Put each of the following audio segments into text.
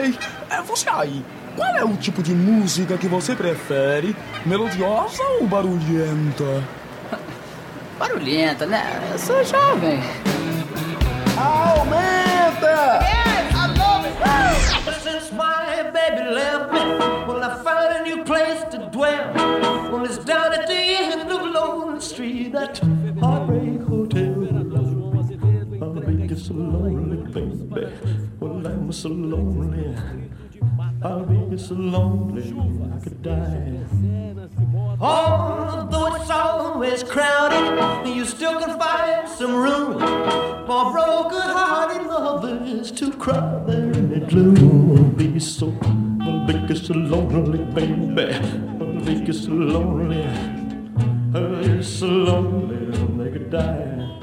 Ei, é você aí. Qual é o tipo de música que você prefere? Melodiosa ou barulhenta? Barulhenta, né? Eu sou jovem. Aumenta! Yes, I love it. Since my baby left me, I'm so lonely. I'll be so lonely, I could die. Although it's always crowded, and you still can find some room for broken-hearted lovers to cry there in the gloom. Be so, I'll be so lonely, baby. I'll be so lonely. I'll be so lonely, they could die.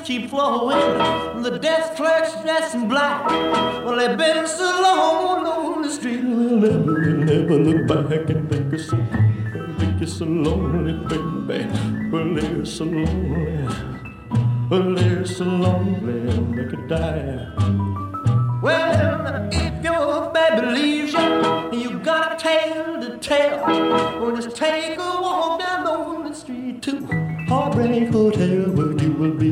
Now the bellhop's tears keep flowing, the desk clerk's dressed in black. Well, they've been so long on the street, they'll never, never look back and think it's so, think it's so lonely, baby. Well, they're so lonely, well, they're so lonely, they could die. Well, if your baby leaves you, you got a tale to tell. Well, just take a walk down on the street to Heartbreak Hotel, where you will be,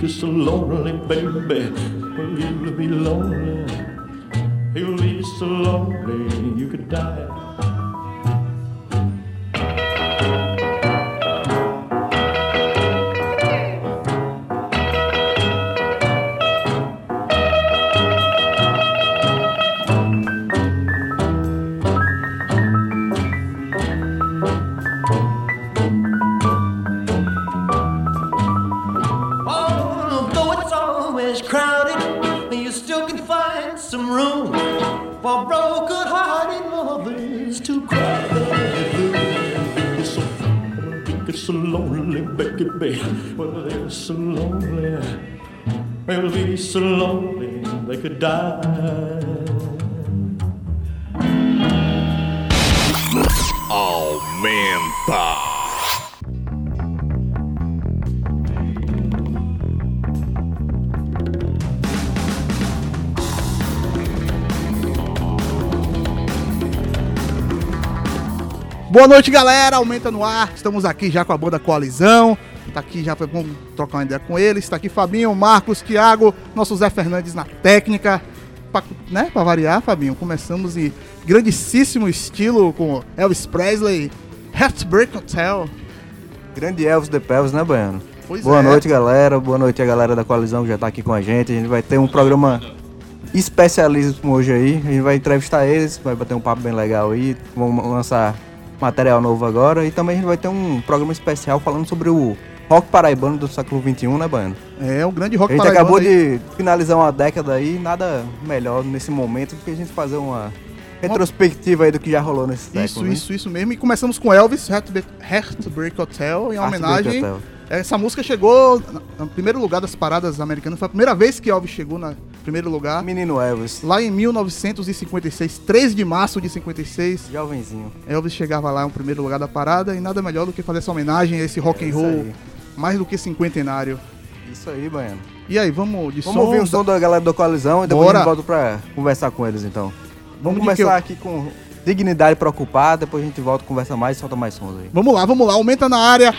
be so lonely, baby. Well, you will be lonely. You'll be so lonely, you could die. So lonely, baby. Well, they're so lonely. They'll be so lonely they could die. Oh, Aumenta. Boa noite, galera. Aumenta no ar. Estamos aqui já com a banda Coalizão. Tá aqui já vamos trocar uma ideia com eles. Está aqui Fabinho, Marcos, Thiago, nosso Zé Fernandes na técnica. Pra, né, pra variar, Fabinho, começamos em grandíssimo estilo com Elvis Presley, Heartbreak Hotel. Grande Elvis de Pelvis, né, Baiano? Pois Boa é. noite, galera. Boa noite a galera da coalizão que já tá aqui com a gente. A gente vai ter um programa especialíssimo hoje aí. A gente vai entrevistar eles, vai bater um papo bem legal aí. Vamos lançar material novo agora. E também a gente vai ter um programa especial falando sobre o rock paraibano do século XXI, né, Baiano? É, um grande A rock gente paraibano acabou aí. de finalizar uma década aí, nada melhor nesse momento do que a gente fazer uma retrospectiva aí do que já rolou nesse século. Isso, né? isso, isso mesmo. E começamos com Elvis, Heartbreak, Heartbreak Hotel, em homenagem. Hotel. Essa música chegou na- no primeiro lugar das paradas americanas. Foi a primeira vez que Elvis chegou no primeiro lugar. Menino Elvis, Lá em 1956, 3 de março de 56, jovenzinho. Elvis chegava lá no primeiro lugar da parada e nada melhor do que fazer essa homenagem a esse rock É and roll aí. mais do que cinquentenário. Isso aí, Baiano. E aí, vamos de Vamos som? ouvir o som da galera da coalizão e depois Bora. a gente volta pra conversar com eles então. Vamos que começar eu- aqui com dignidade pra ocupar, depois a gente volta, conversa mais e solta mais sons aí. Vamos lá, vamos lá, aumenta na área.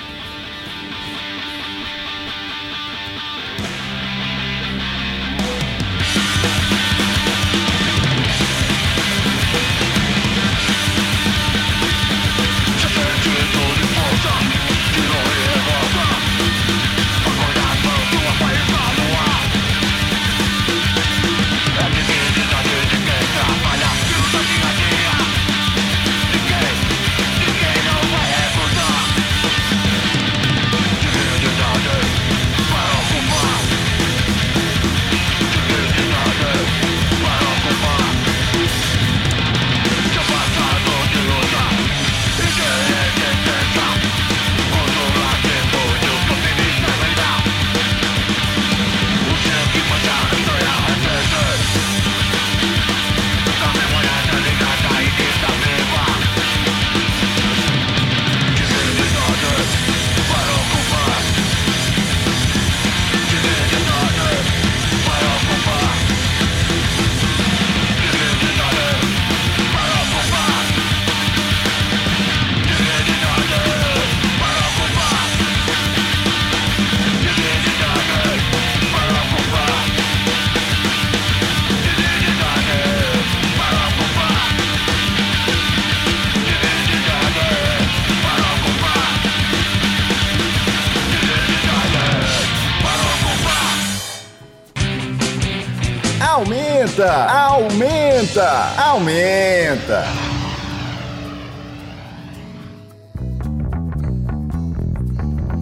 Aumenta, aumenta, aumenta.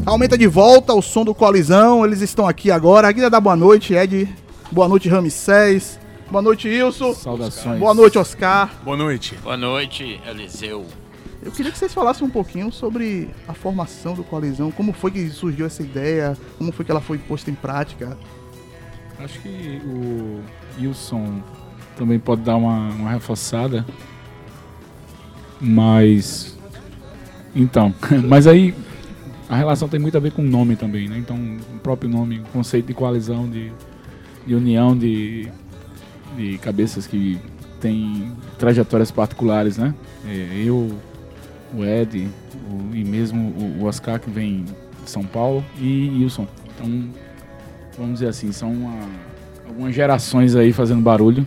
Aumenta de volta o som do Coalizão. Eles estão aqui agora. Aqui dá boa noite, Ed. Boa noite, Ramsés. Boa noite, Wilson. Saudações. Boa noite, Oscar. Boa noite. Boa noite, Eliseu. Eu queria que vocês falassem um pouquinho sobre a formação do Coalizão. Como foi que surgiu essa ideia? Como foi que ela foi posta em prática? Acho que o Wilson também pode dar uma, uma reforçada. Mas. Então. Mas aí. A relação tem muito a ver com o nome também, né? Então, o próprio nome, o conceito de coalizão, de, de união de, de cabeças que têm trajetórias particulares, né? É, eu, o Ed, o, e mesmo o, o Oscar, que vem de São Paulo, e Wilson. Então, vamos dizer assim, são uma, algumas gerações aí fazendo barulho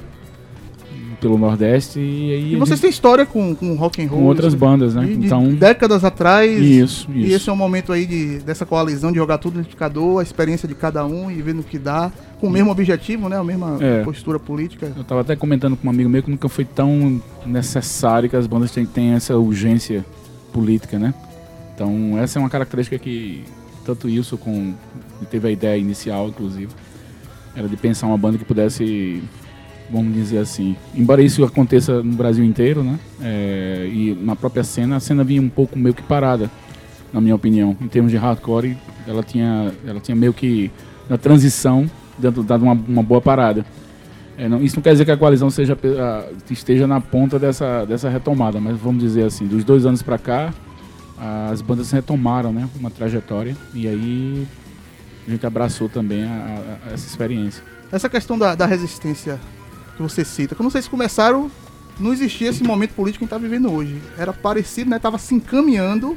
pelo Nordeste e aí E vocês gente- têm história com, com rock and roll? com outras isso, bandas, né? Então, décadas atrás. isso, E isso. esse é um momento aí de, dessa coalizão de jogar tudo no liquidificador, a experiência de cada um e vendo o que dá, com o mesmo objetivo, né? A mesma É. postura política. Eu tava até comentando com um amigo meu que nunca foi tão necessário que as bandas têm essa urgência política, né? Então, essa é uma característica que tanto o Wilson com teve a ideia inicial, inclusive, era de pensar uma banda que pudesse, vamos dizer assim, embora isso aconteça no Brasil inteiro, né? É, e na própria cena, a cena vinha um pouco meio que parada, na minha opinião, em termos de hardcore, ela tinha, ela tinha meio que na transição dado, uma, uma boa parada. É, não- isso não quer dizer que a coalizão seja, esteja na ponta dessa, dessa retomada, mas vamos dizer assim, dos dois anos para cá, as bandas retomaram né, uma trajetória e aí a gente abraçou também a- a- a essa experiência. Essa questão da, da resistência que você cita, quando vocês começaram, não existia esse momento político que a gente tá vivendo hoje. Era parecido, né? Tava se encaminhando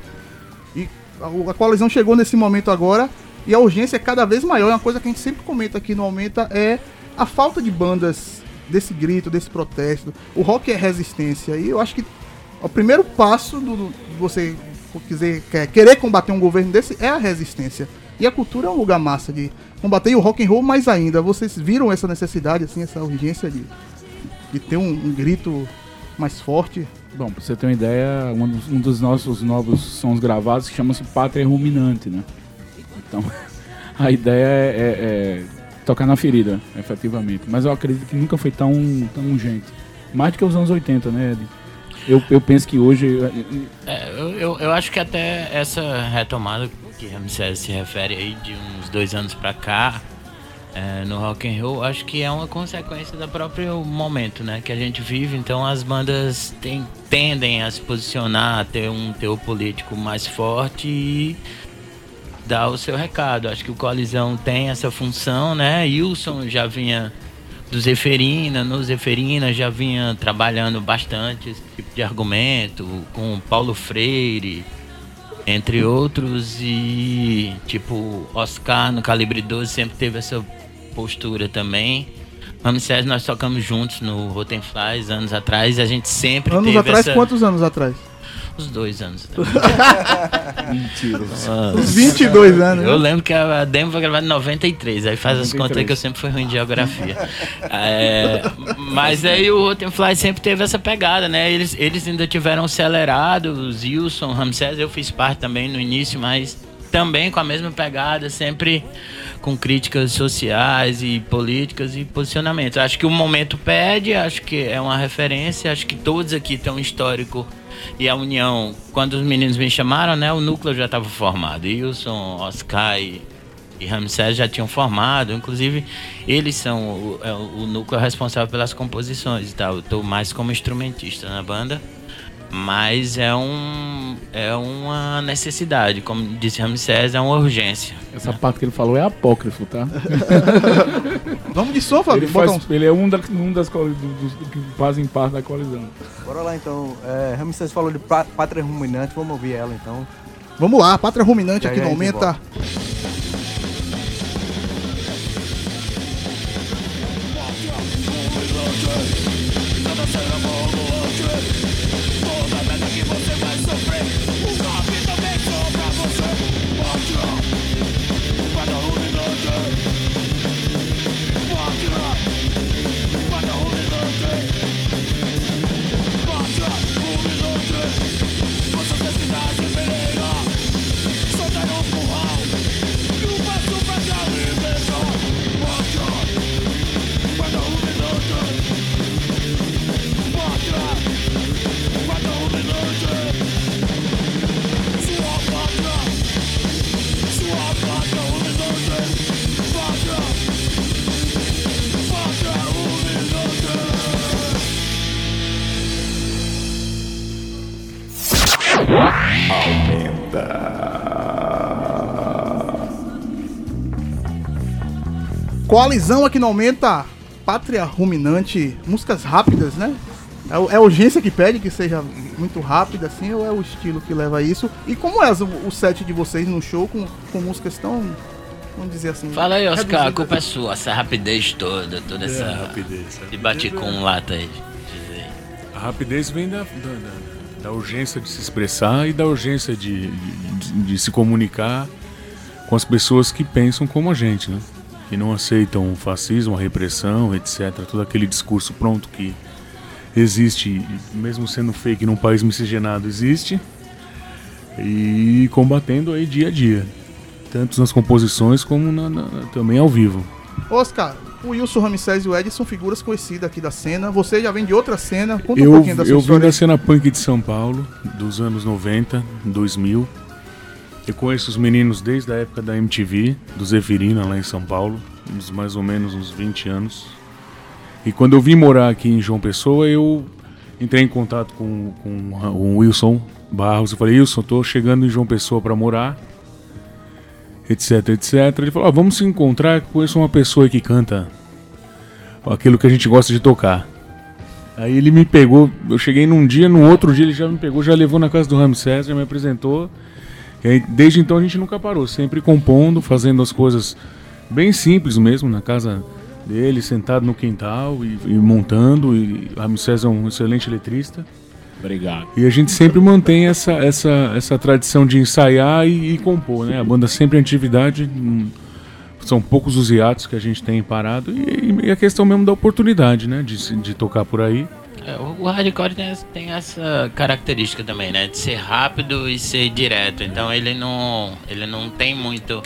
e a, a coalizão chegou nesse momento agora e a urgência é cada vez maior. É uma coisa que a gente sempre comenta aqui no Aumenta é a falta de bandas desse grito, desse protesto. O rock é resistência e eu acho que o primeiro passo do, do você quiser, quer- querer combater um governo desse é a resistência. E a cultura é um lugar massa de combater e o rock and roll mais ainda. Vocês viram essa necessidade, assim, essa urgência de, de ter um, um grito mais forte? Bom, pra você ter uma ideia, um dos, um dos nossos novos sons gravados chama-se Pátria Ruminante, né? Então, a ideia é, é- é tocar na ferida, efetivamente. Mas eu acredito que nunca foi tão, tão urgente. Mais do que os anos 80, né, Ed? Eu, eu penso que hoje... É, eu, eu, eu acho que até essa retomada que Ramsés se refere aí de uns dois anos pra cá é, no rock and roll, acho que é uma consequência do próprio momento, né, que a gente vive. Então as bandas tem- tendem a se posicionar, a ter um teor político mais forte e dar o seu recado. Acho que o Coalizão tem essa função, né? Wilson já vinha do Zeferina, no Zeferina já vinha trabalhando bastante esse tipo de argumento, com Paulo Freire, entre outros, e tipo, Oscar no Calibre 12 sempre teve essa postura também. Ramsés, nós tocamos juntos no Rotten Flies anos atrás e a gente sempre Anos atrás, essa... quantos anos atrás? Uns dois anos. Mentira. Uns 22 anos. Eu né? lembro que a demo foi gravada em 93, aí faz as 93. contas aí que eu sempre fui ruim de geografia. É, mas aí o Rotenfly sempre teve essa pegada, né? Eles, eles ainda tiveram acelerados, Wilson, Ramsés, eu fiz parte também no início, mas também com a mesma pegada, sempre com críticas sociais e políticas e posicionamentos. Acho que o momento pede, acho que é uma referência, acho que todos aqui têm um histórico e a união, quando os meninos me chamaram, né, o núcleo já estava formado. Wilson, Oscar e, e Ramsés já tinham formado, inclusive eles são o, é o- núcleo responsável pelas composições e tal. Eu estou mais como instrumentista na banda, mas é um é uma necessidade, como disse Ramsés, é uma urgência. Né? Essa parte que ele falou é apócrifo, tá? Vamos de sofá, Ele, faz, ele é um, da, um das do, que fazem parte da colisão. Bora lá então. É, Ramsés falou de pátria ruminante, vamos ouvir ela então. Vamos lá, pátria ruminante aqui no Aumenta. Bota. Coalizão aqui no Aumenta, Pátria Ruminante, músicas rápidas, né? É, é a urgência que pede que seja muito rápida, assim, ou é o estilo que leva a isso? E como é o, o set de vocês no show com, com músicas tão, vamos dizer assim... Fala aí, Oscar, a culpa é sua, essa rapidez toda, toda essa. É, rapidez. De bater com um lata aí. A rapidez vem da, da, da- da urgência de se expressar e da urgência de, de, de se comunicar com as pessoas que pensam como a gente, né? Que não aceitam o fascismo, a repressão, etc. Todo aquele discurso pronto que existe, mesmo sendo fake num país miscigenado, existe. E combatendo aí dia a dia. Tanto nas composições como na- na- também ao vivo. Oscar, o Wilson Ramsés e o Ed são figuras conhecidas aqui da cena. Você já vem de outra cena. Conta um Eu, pouquinho da sua eu vim da cena punk de São Paulo, dos anos 90, 2000. Eu conheço os meninos desde a época da MTV, do Zeferina, lá em São Paulo, uns mais ou menos uns 20 anos. E quando eu vim morar aqui em João Pessoa, eu entrei em contato com, com o Wilson Barros. Eu falei, Wilson, tô chegando em João Pessoa para morar, etc, etc. Ele falou, ah, vamos se encontrar, conheço uma pessoa que canta aquilo que a gente gosta de tocar. Aí ele me pegou, eu cheguei num dia, no outro dia ele já me pegou, já levou na casa do Ramsés, já me apresentou. E desde então a gente nunca parou, sempre compondo, fazendo as coisas bem simples mesmo, na casa dele, sentado no quintal e, e montando. E Ramsés é um excelente letrista. Obrigado. E a gente sempre mantém essa, essa, essa tradição de ensaiar e, e compor, né? A banda sempre em atividade. São poucos os hiatos que a gente tem parado. E, e a questão mesmo da oportunidade, né? De, de tocar por aí. É, o hardcore tem, tem essa característica também, né? De ser rápido e ser direto. Então ele não, ele não tem muito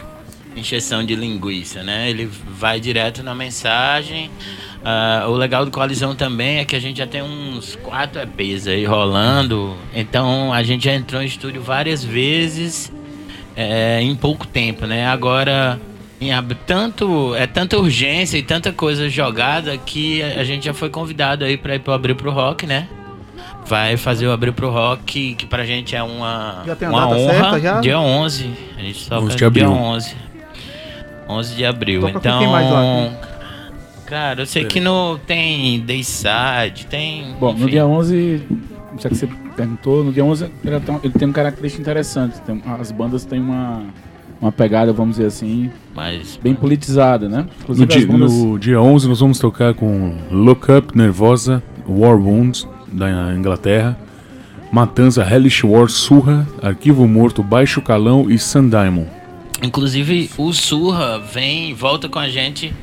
encheção de linguiça, né? Ele vai direto na mensagem. Ah, o legal do Coalizão também é que a gente já tem uns quatro EPs aí rolando. Então a gente já entrou em estúdio várias vezes é, em pouco tempo, né? Agora tanto é tanta urgência e tanta coisa jogada que a, gente já foi convidado aí para ir pro abrir pro rock, né? Vai fazer o abrir pro rock que pra gente é uma Já tem a uma data honra. certa já? Dia 11, a gente toca 11 de dia abril. 11. 11 de abril. Toca então, lá? cara, eu sei que no tem Dayside, tem Bom, no enfim. dia 11, já que você perguntou, no dia 11 ele, tem- ele tem uma característica interessante. Tem- as bandas têm uma, uma pegada, vamos dizer assim, mas bem politizada, né? No dia, bandas... no dia 11 nós vamos tocar com Look Up, Nervosa, War Wounds, da Inglaterra. Matanza, Hellish War, Surra, Arquivo Morto, Baixo Calão e Sun Diamond. Inclusive, o Surra vem, volta com a gente.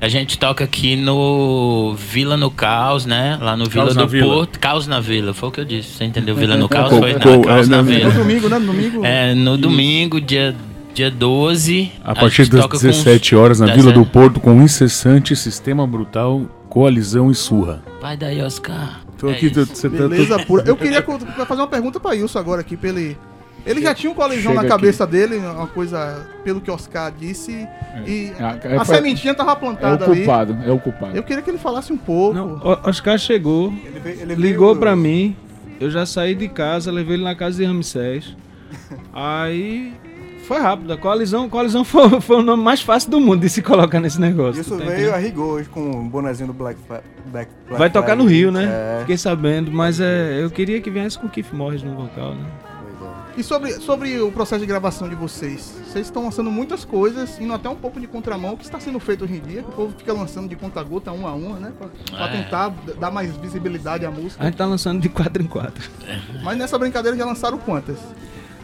A gente toca aqui no Vila no Caos, né? Lá no Vila Caos na do Vila. Porto. Caos na Vila, foi o que eu disse. Você entendeu? Vila no Caos foi não, Caos é, na na- No Vila. domingo, né? No domingo. É, no domingo, dia, dia 12. A partir gente das toca com 17 horas na das- Vila do Porto com incessante sistema brutal, coalizão e surra. Vai daí, Oscar. Tô É aqui, tô- você tá- Beleza pura. Eu queria fazer uma pergunta pra Wilson agora aqui, pra ele. Ele já tinha um colisão na cabeça dele, uma coisa, pelo que Oscar disse, e É, a foi- sementinha tava é o plantada ali. culpado, é o culpado. Eu queria que ele falasse um pouco. Não, o Oscar chegou, Ele veio- ele ligou pra mim, eu já saí de casa, levei ele na casa de Ramsés. Aí foi rápido, a coalizão, coalizão foi, foi o nome mais fácil do mundo de se colocar nesse negócio. Isso tá veio entendendo? a rigor hoje com o bonezinho do Black, Black, Black Vai tocar Flag. no Rio, né? É, Fiquei sabendo, mas é, eu queria que viesse com o Keith Morris no vocal, né? é. E sobre, sobre o processo de gravação de vocês? Vocês estão lançando muitas coisas, indo até um pouco de contramão, o que está sendo feito hoje em dia, o povo fica lançando de conta-gota, um a um, né? Pra, pra É. tentar dar mais visibilidade à A música. gente tá lançando de 4 em 4. Mas nessa brincadeira já lançaram quantas?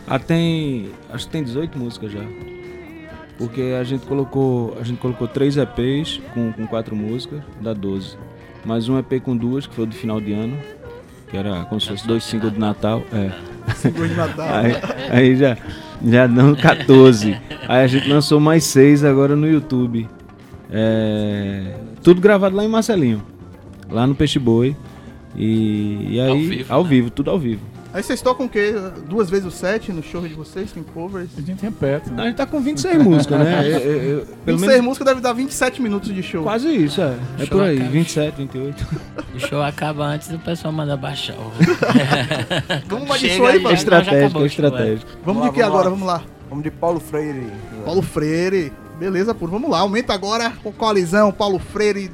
Ah, tem. Acho que tem 18 músicas já. Porque a gente colocou. A gente colocou 3 EPs com, com 4 músicas, dá 12. Mais um EP com duas, que foi do final de ano. Que era como se fosse dois singles de Natal. É. Seguro de Natal. Aí, aí já, já dão 14. Aí a gente lançou mais 6 agora no YouTube. É, tudo gravado lá em Marcelinho. Lá no Peixe Boi. E, e aí. Ao vivo, ao né? vivo, tudo ao vivo. Aí vocês tocam o quê? Duas vezes o set no show de vocês? Tem covers? A gente repete, A né? gente tá com 26 músicas, né? Eu- eu- eu- pelo 26 menos músicas deve dar 27 minutos de show. quase isso, é. É por aí, acaba. 27, 28. O show acaba antes do pessoal mandar baixar. Vamos mais de show aí. É estratégico, é é. estratégico. Vamos Vamos de que lá, agora? vamos Vamos lá. Vamos de Paulo Freire. Paulo Freire. Beleza, puro. Vamos lá. Aumenta agora com coalizão, Paulo Freire.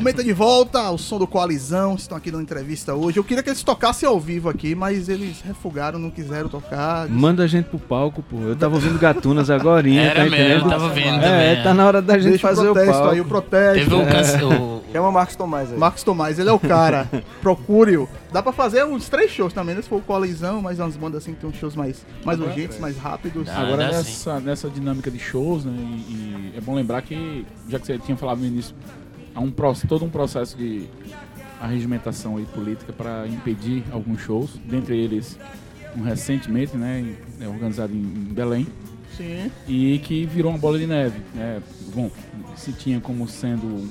Aumenta de volta o som do Coalizão. Estão aqui dando entrevista hoje. Eu queria que eles tocassem ao vivo aqui, mas eles refugaram, não quiseram tocar. Manda a gente pro palco, pô. Eu tava ouvindo Gatunas agora, Era tá mesmo, entendendo? tava ouvindo É, também, tá é. na hora da gente Deixa fazer o o protesto palco. aí, o protesto. Teve um É. cance... o- Chama Marcos Tomás aí. Marcos Tomás, ele é o cara. Procure-o. Dá pra fazer uns três shows também, né? Se for o Coalizão, mas umas bandas assim que tem uns shows mais, mais urgentes, mais rápidos. Dá. Agora, dá nessa, nessa dinâmica de shows, né, e, e é bom lembrar que, já que você tinha falado no início, há um, todo um processo de arregimentação aí política para impedir alguns shows, dentre eles, um recentemente, né, é, organizado em, em Belém, Sim. e que virou uma bola de neve. Né? Bom, se tinha como sendo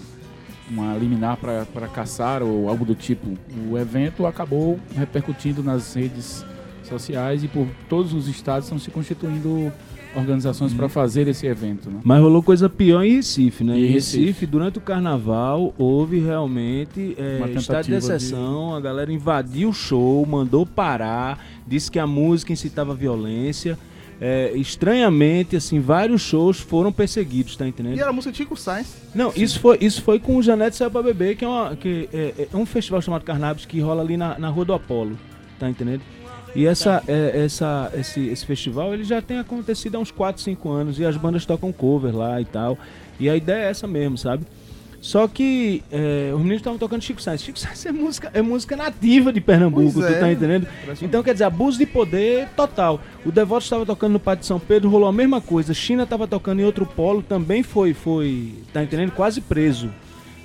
uma liminar para caçar ou algo do tipo, o evento acabou repercutindo nas redes sociais e por todos os estados estão se constituindo organizações para fazer esse evento. Né? Mas rolou coisa pior em Recife, né? E Em Recife. Recife, durante o carnaval, houve realmente é, Uma estado de exceção. A galera invadiu o show, mandou parar, disse que a música incitava violência. É, estranhamente, assim, vários shows foram perseguidos, tá entendendo? E era a música de Chico Sainz. Não, isso foi, isso foi com o Janete Saiu Pra Beber, que, é, uma, que é, é um festival chamado Carnabis que rola ali na, na Rua do Apolo, tá entendendo? E essa, é, essa, esse, esse festival ele já tem acontecido há uns 4, 5 anos e as bandas tocam cover lá e tal. E a ideia é essa mesmo, sabe? Só que é, os meninos estavam tocando Chico Sainz. Chico Sainz é música, é música nativa de Pernambuco, tu é. tá entendendo? Então quer dizer, abuso de poder total. O Devoto estava tocando no Pátio de São Pedro, rolou a mesma coisa. China estava tocando em outro polo, também foi, foi, tá entendendo? Quase preso.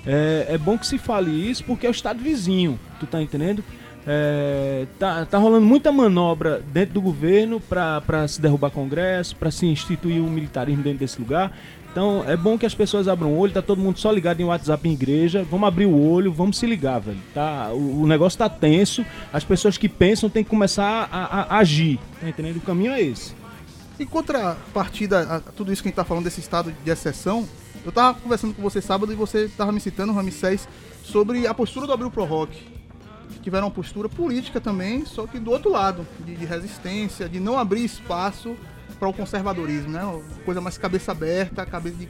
É, é bom que se fale isso porque é o estado vizinho, tu tá entendendo? É, tá, tá rolando muita manobra dentro do governo para se derrubar Congresso, para se instituir o militarismo dentro desse lugar. Então é bom que as pessoas abram o olho, tá todo mundo só ligado em WhatsApp em igreja. Vamos abrir o olho, vamos se ligar, velho. Tá, o, o negócio tá tenso, as pessoas que pensam têm que começar a, a- a agir. Tá entendendo? O caminho é esse. Em contrapartida a tudo isso que a gente tá falando desse estado de exceção, eu tava conversando com você sábado e você tava me citando, Ramsés, sobre a postura do Abril Pro Rock. Tiveram uma postura política também, só que do outro lado, de, de resistência, de não abrir espaço para o conservadorismo, né? Coisa mais cabeça aberta, cabeça de,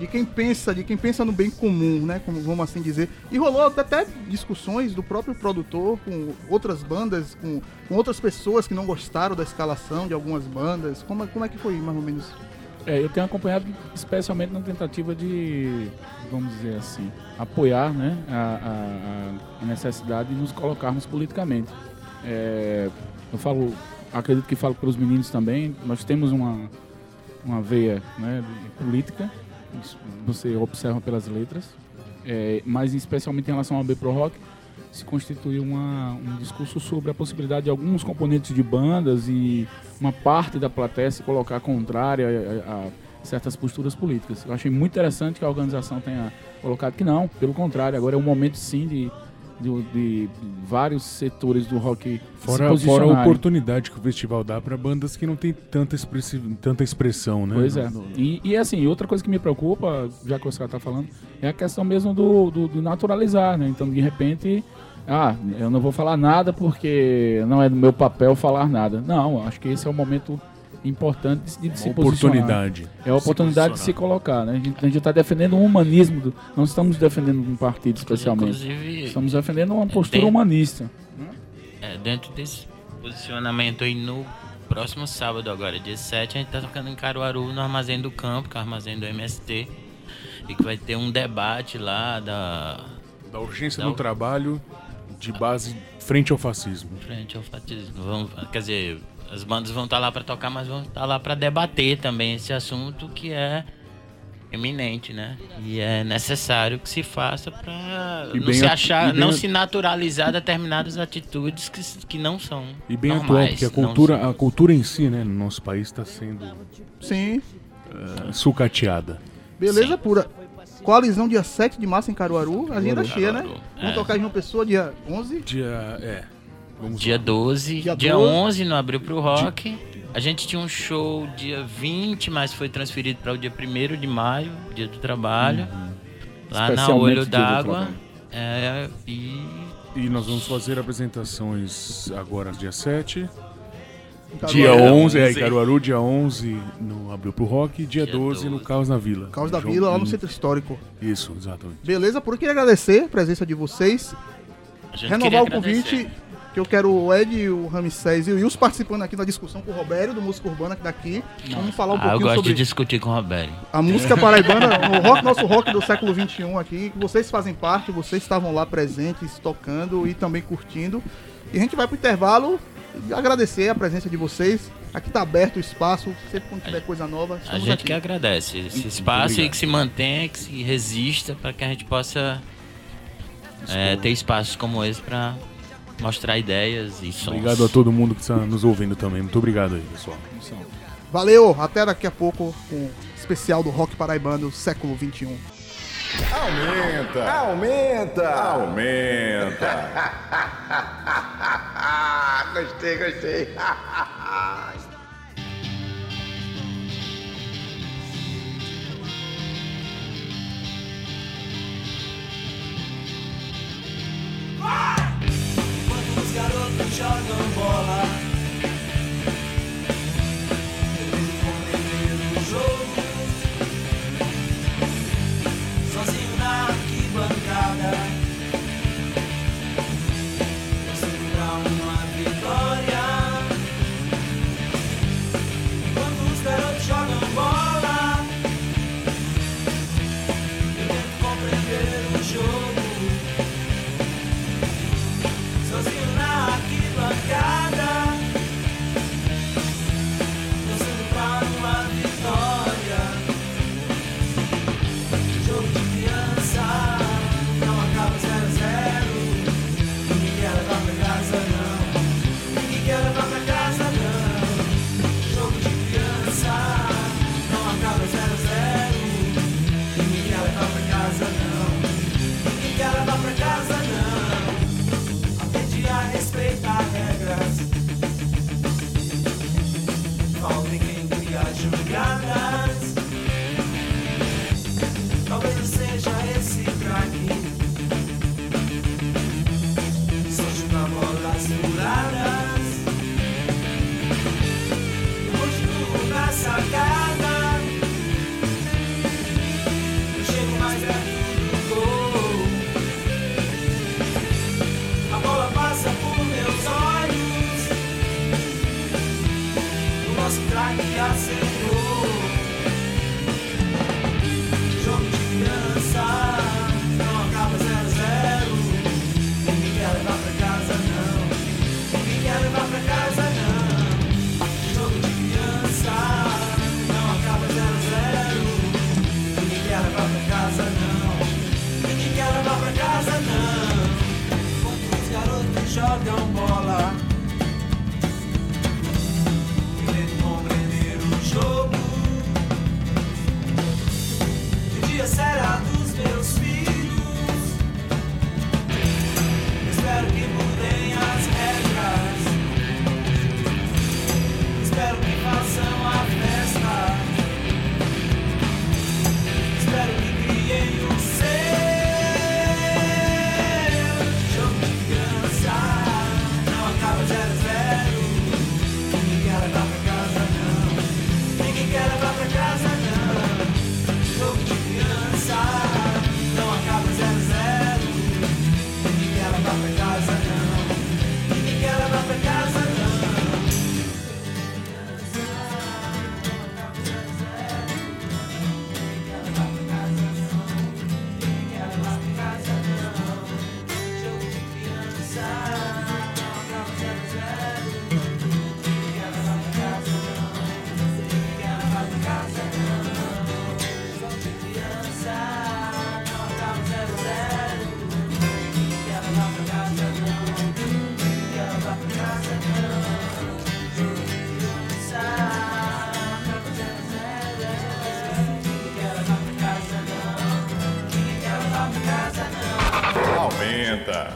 de quem pensa, de quem pensa no bem comum, né? Como vamos assim dizer. E rolou até discussões do próprio produtor com outras bandas, com, com outras pessoas que não gostaram da escalação de algumas bandas. Como, é- como é que foi, mais ou menos? É, eu tenho acompanhado especialmente na tentativa de, vamos dizer assim, apoiar né, a, a- a necessidade de nos colocarmos politicamente. É, eu falo, acredito que falo para os meninos também, nós temos uma, uma veia né, política, você observa pelas letras, é, mas especialmente em relação ao B Pro Rock, se constituiu uma, um discurso sobre a possibilidade de alguns componentes de bandas e uma parte da plateia se colocar contrária a, a- a certas posturas políticas. Eu achei muito interessante que a organização tenha colocado que não, pelo contrário, agora é um momento sim de, de, de vários setores do rock se Fora, fora a oportunidade que o festival dá pra bandas que não tem tanta, expressi- tanta expressão, né? Pois é. E, e assim, outra coisa que me preocupa, já que o Oscar tá falando, é a questão mesmo do, do, do naturalizar, né? Então, de repente, ah, eu não vou falar nada porque não é do meu papel falar nada. Não, acho que esse é o momento importante de, de se oportunidade. É a de se oportunidade de se colocar, né? A gente está defendendo um humanismo, do- não estamos defendendo um partido especialmente. Inclusive, Estamos defendendo uma postura tem- humanista. é, dentro desse posicionamento aí no próximo sábado agora, dia 7, a gente tá tocando em Caruaru, no Armazém do Campo, que é o Armazém do MST. E que vai ter um debate lá da... Da urgência da- do trabalho de base frente ao fascismo. Frente ao fatismo. Vamos, quer dizer, as bandas vão estar lá para tocar, mas vão estar lá para debater também esse assunto que é eminente, né? E é necessário que se faça para não se achar, não a- se naturalizar determinadas atitudes que, que não são E bem atual, normais, porque a cultura, são- a cultura em si, né, no nosso país está sendo Sim. eh, sucateada. Beleza pura. Coalizão dia 7 de março em Caruaru. Agenda Caruaru, cheia, né? Vamos é. tocar em uma pessoa dia 11. Dia, é. Vamos Dia 12, Dia dia, 12. 11 no Abril pro Rock. A gente tinha um show dia 20, mas foi transferido para o dia 1 de maio, dia do trabalho. Lá na Olho dia d'Água. É, e E nós vamos fazer apresentações agora dia 7. Dia 11, é, em 11. Caruaru, dia 11 no Abril pro Rock, dia, 12, no Caos na Vila. Caos da Vila, lá no Centro Histórico. Isso, exatamente. Beleza, por queria agradecer a presença de vocês. Renovar o convite, agradecer. que eu quero o Ed, o Ramsés e o Wilson participando aqui da discussão com o Roberto, do Música Urbana, que daqui. Vamos falar um Ah, eu pouquinho gosto sobre de discutir com o Roberto. a música paraibana, o rock, nosso rock do século XXI aqui. que Vocês fazem parte, vocês estavam lá presentes, tocando e também curtindo. E a gente vai pro intervalo agradecer a presença de vocês. Aqui está aberto o espaço, sempre quando tiver coisa nova. A gente aqui. que agradece esse espaço e que se mantenha, que se resista para que a gente possa é, ter espaços como esse para mostrar ideias e sons. Obrigado a todo mundo que está nos ouvindo também. Muito obrigado aí, pessoal. Valeu, até daqui a pouco com o especial do Rock Paraibano século 21. Aumenta, aumenta, aumenta. gostei, gostei. Enquanto os garotos jogam bola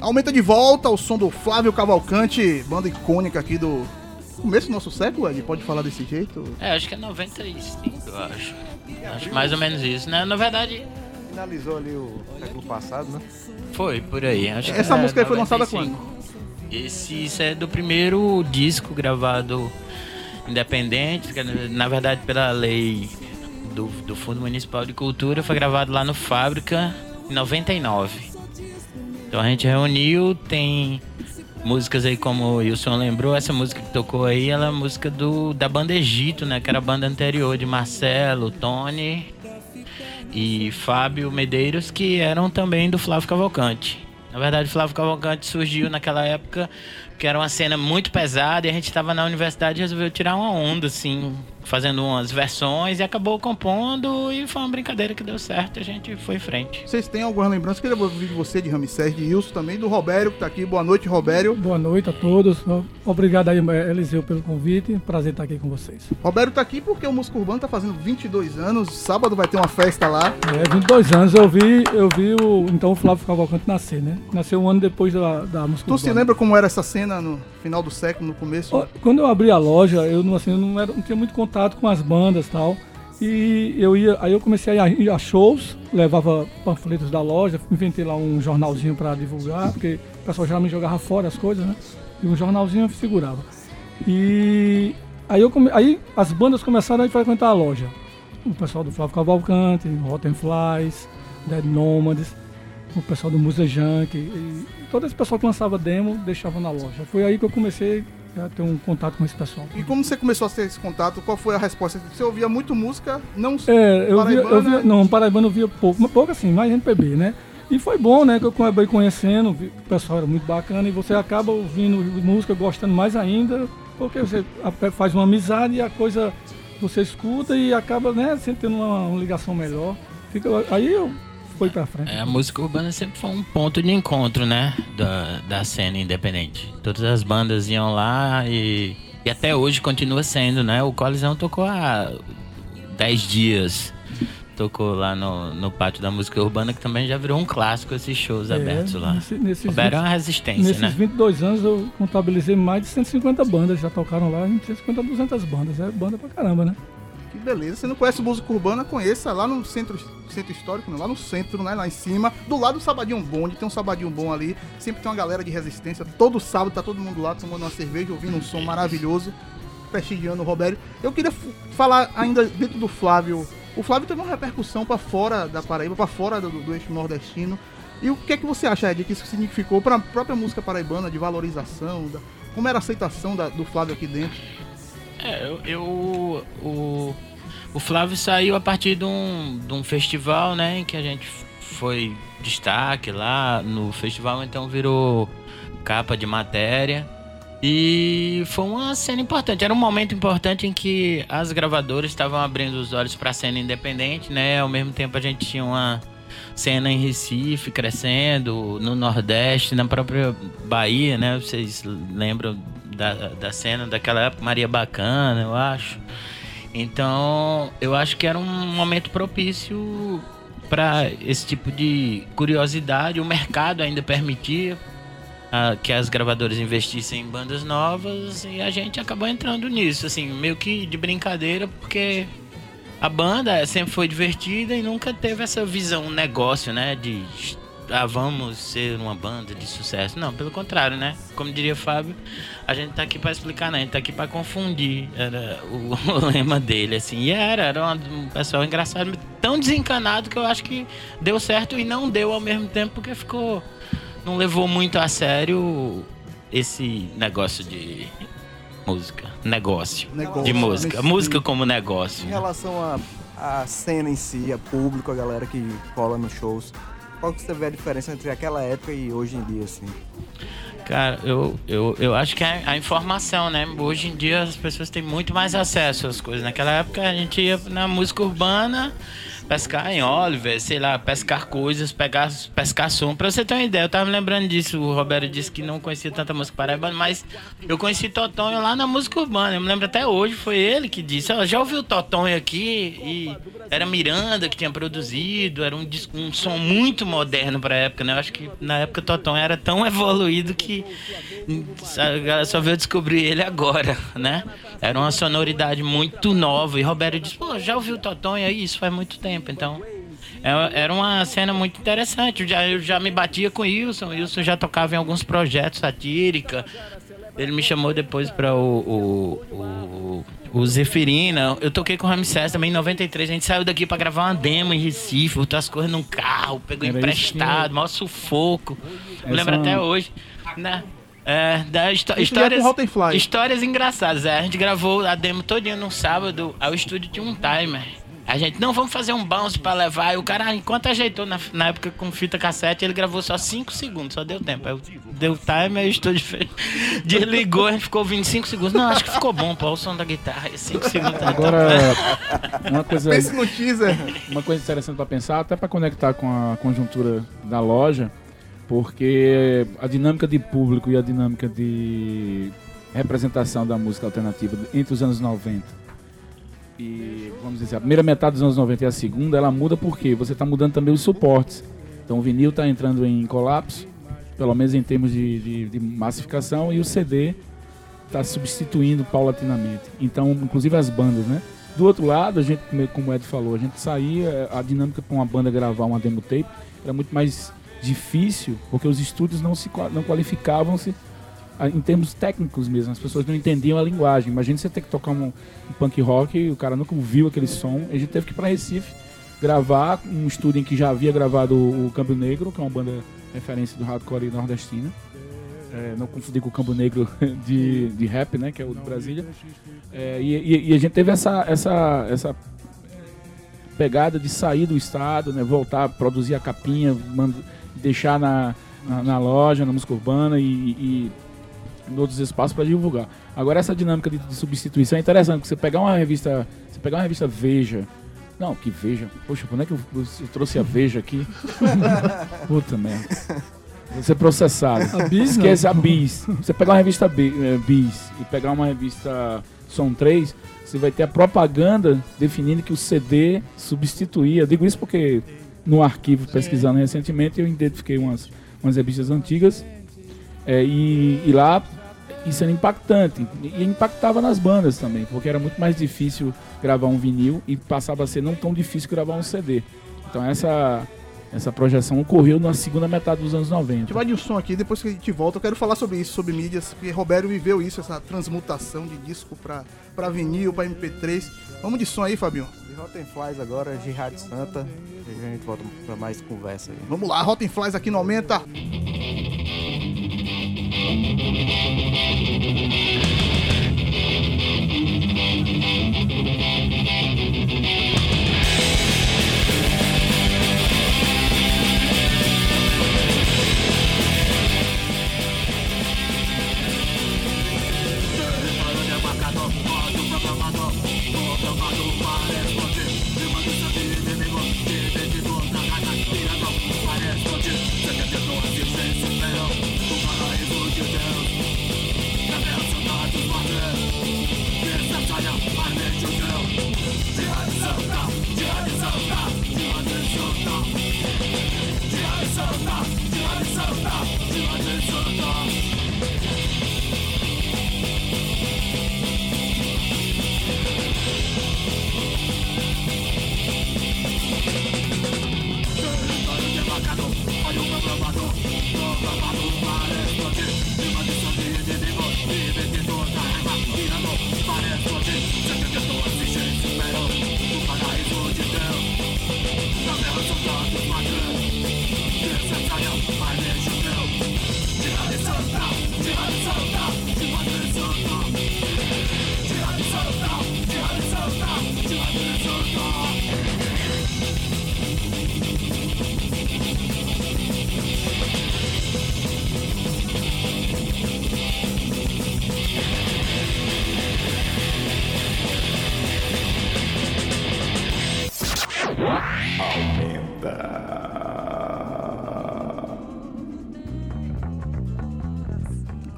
Aumenta. De volta o som do Flávio Cavalcante, banda icônica aqui do começo do nosso século, Ed? Pode falar desse jeito? É, acho que é 95, eu acho. Acho mais ou menos isso, né? Na verdade, Finalizou ali o século passado, né? foi por aí. Acho que Essa é música aí foi lançada 95. Esse isso é do primeiro disco gravado independente, que, na verdade pela lei do, do Fundo Municipal de Cultura, foi gravado lá no Fábrica em 99. Então a gente reuniu, tem músicas aí como o Wilson lembrou, essa música que tocou aí, ela é música do, da banda Egito, né? Que era a banda anterior de Marcelo, Tony e Fábio Medeiros, que eram também do Flávio Cavalcante. Na verdade, Flávio Cavalcante surgiu naquela época que era uma cena muito pesada e a gente estava na universidade e resolveu tirar uma onda, assim, fazendo umas versões e acabou compondo e foi uma brincadeira que deu certo e a gente foi em frente. Vocês têm algumas lembranças? Queria ouvir de você, de Ramsés, de Wilson também, do Robério, que tá aqui. Boa noite, Robério. Boa noite a todos. Obrigado aí, Eliseu, pelo convite. Prazer estar aqui com vocês. Robério tá aqui porque o Música Urbana tá fazendo 22 anos. Sábado vai ter uma festa lá. É, 22 anos eu vi, eu vi o, então o Flávio Cavalcante nascer, né? Nasceu um ano depois da, da música Tu se lembra como era essa cena no final do século, no começo? Quando eu abri a loja, eu não, assim, eu não, era- não tinha muito contato com as bandas e tal. E eu ia, aí eu comecei a ir a shows, levava panfletos da loja, inventei lá um jornalzinho para divulgar, porque o pessoal geralmente jogava fora as coisas, né? E um jornalzinho eu segurava. E aí, eu come, aí as bandas começaram a frequentar a loja. O pessoal do Flávio Cavalcante, Rotten Flies, Dead Nomads, o pessoal do Musa Junk, todo esse pessoal que lançava demo deixava na loja. Foi aí que eu comecei a ter um contato com esse pessoal. E como você começou a ter esse contato? Qual foi a resposta? Você ouvia muito música, não É, eu via, eu via, não, Paraibano eu via pouco, pouco assim, mais MPB, né? E foi bom, né, que eu acabei conhecendo, o pessoal era muito bacana e você acaba ouvindo música, gostando mais ainda, porque você faz uma amizade e a coisa você escuta e acaba, né, sempre tendo uma, uma ligação melhor. Fica, aí eu fui pra frente. É, a música urbana sempre foi um ponto de encontro, né? Da, da cena independente. Todas as bandas iam lá e, e até hoje continua sendo, né? O Colisão tocou há 10 dias. Tocou lá no, no pátio da música urbana, que também já virou um clássico esses shows É, abertos lá. nesse- nesses Houveram 20 uma resistência, Nesses né? 22 anos eu contabilizei mais de 150 bandas, já tocaram lá, 150, 200 bandas. É banda pra caramba, né? Que beleza. Você não conhece música urbana? Conheça lá no centro, centro histórico, né? lá no centro, né? Lá em cima. Do lado do Sabadinho Bom, onde tem um Sabadinho Bom ali. Sempre tem uma galera de resistência. Todo sábado tá todo mundo lá tomando uma cerveja, ouvindo um som maravilhoso. Prestigiando o Robério. Eu queria falar ainda dentro do Flávio. O Flávio teve uma repercussão pra fora da Paraíba, pra fora do, do eixo nordestino. E o que é que você acha, Ed, que isso significou pra própria música paraibana, de valorização? Da, como era a aceitação da- do Flávio aqui dentro? É, eu, eu- o, o Flávio saiu a partir de um, de um festival, né, em que a gente foi destaque lá no festival, então virou capa de matéria. E foi uma cena importante, era um momento importante em que as gravadoras estavam abrindo os olhos para a cena independente, né? Ao mesmo tempo a gente tinha uma cena em Recife crescendo, no Nordeste, na própria Bahia, né? Vocês lembram da, da cena daquela época, Maria Bacana, eu acho. Então, eu acho que era um momento propício para esse tipo de curiosidade. O mercado ainda permitia ah, que as gravadoras investissem em bandas novas e a gente acabou entrando nisso, assim, meio que de brincadeira, porque a banda sempre foi divertida e nunca teve essa visão, um negócio, né, de ah, vamos ser uma banda de sucesso. Não, pelo contrário, né? Como diria Fábio, a gente tá aqui para explicar, né? A gente tá aqui para confundir. Era o, o lema dele, assim. E era, era um pessoal engraçado, tão desencanado que eu acho que deu certo e não deu ao mesmo tempo, porque ficou. Não levou muito a sério esse negócio de música. Negócio. Negócio, de música. Música como negócio. Em relação à cena em si, a público, a galera que cola nos shows, qual que você vê a diferença entre aquela época e hoje em dia, assim? Cara, eu, eu, eu acho que é a informação, né? Hoje em dia as pessoas têm muito mais acesso às coisas. Naquela época a gente ia na música urbana pescar em Oliver, sei lá, pescar coisas, pegar, pescar som. Pra você ter uma ideia, eu tava lembrando disso. O Roberto disse que não conhecia tanta música paraibana, mas eu conheci Totonho lá na música urbana. Eu me lembro até hoje, foi ele que disse: Ó, já ouviu Totonho aqui? E era Miranda que tinha produzido, era um, um som muito moderno pra época, né? Eu acho que na época Totonho era tão evoluído que só veio descobrir ele agora, né? Era uma sonoridade muito nova. E Roberto disse: pô, já ouviu Totonho aí? Isso faz muito tempo, então. é- Era uma cena muito interessante. Eu já, eu já me batia com o Wilson. O Wilson já tocava em alguns projetos satírica. Ele me chamou depois para o, o, o, o Zeferina. Eu toquei com o Ramsés também em 93. A gente saiu daqui para gravar uma demo em Recife, botou as coisas num carro, pegou Era isso emprestado, maior sufoco. Me Essa- lembro até hoje. Né? É, da histó- é histórias, histórias engraçadas. É, a gente gravou a demo todinha num sábado. Aí o estúdio tinha um timer. A gente, não, vamos fazer um bounce pra levar. E o cara, enquanto ajeitou na, na época com fita cassete, ele gravou só 5 segundos, só deu tempo. Aí eu- deu timer, aí o estúdio fez, desligou, a gente ficou ouvindo 5 segundos. Não, acho que ficou bom, pô, o som da guitarra. 5 segundos. tá Agora, uma coisa, Pense no teaser. uma coisa interessante para pensar, até para conectar com a conjuntura da loja, porque a dinâmica de público e a dinâmica de representação da música alternativa entre os anos 90 e, vamos dizer, a primeira metade dos anos 90 e a segunda, ela muda porque você está mudando também os suportes. Então o vinil está entrando em colapso, pelo menos em termos de, de- de massificação, e o CD está substituindo paulatinamente. Então, inclusive as bandas, né? Do outro lado, a gente, como- o Ed falou, a gente saía, a dinâmica para uma banda gravar uma demo tape era muito mais difícil, porque os estúdios não se não qualificavam-se em termos técnicos mesmo, as pessoas não entendiam a linguagem. Imagina você ter que tocar um, um punk rock, e o cara nunca ouviu aquele som, a gente teve que ir para Recife gravar um estúdio em que já havia gravado o, o Câmbio Negro, que é uma banda referência do hardcore nordestina. É, não confundir com o Campo Negro de, de rap, né? Que é o de Brasília. É, e, e- a gente teve essa, essa, essa pegada de sair do estado, né? Voltar, produzir a capinha, deixar na, na, na loja, na música urbana e, e em outros espaços para divulgar. Agora essa dinâmica de, de substituição é interessante, porque você pegar uma revista, você pegar uma revista Veja, não, que Veja, poxa, quando é que eu, eu trouxe a Veja aqui? Puta merda. Vou ser processado. A Bis, não? Esquece a Bis. Você pegar uma revista eh, Bis e pegar uma revista Som 3, você vai ter a propaganda definindo que o CD substituía. Eu digo isso porque no arquivo, pesquisando recentemente, eu identifiquei umas, umas revistas antigas é, e, e lá isso era impactante. E impactava nas bandas também, porque era muito mais difícil gravar um vinil e passava a ser não tão difícil gravar um CD. Então essa, essa projeção ocorreu na segunda metade dos anos A 90. gente vai de um som aqui, depois que a gente volta, eu quero falar sobre isso, sobre mídias, porque Roberto viveu isso, essa transmutação de disco pra, pra vinil, pra MP3. Vamos de som aí, Fabinho. De Rotten Flies agora, Jihad Santa. E a gente volta pra mais conversa aí. Vamos lá, Rotten Flies aqui no Aumenta. Thank you.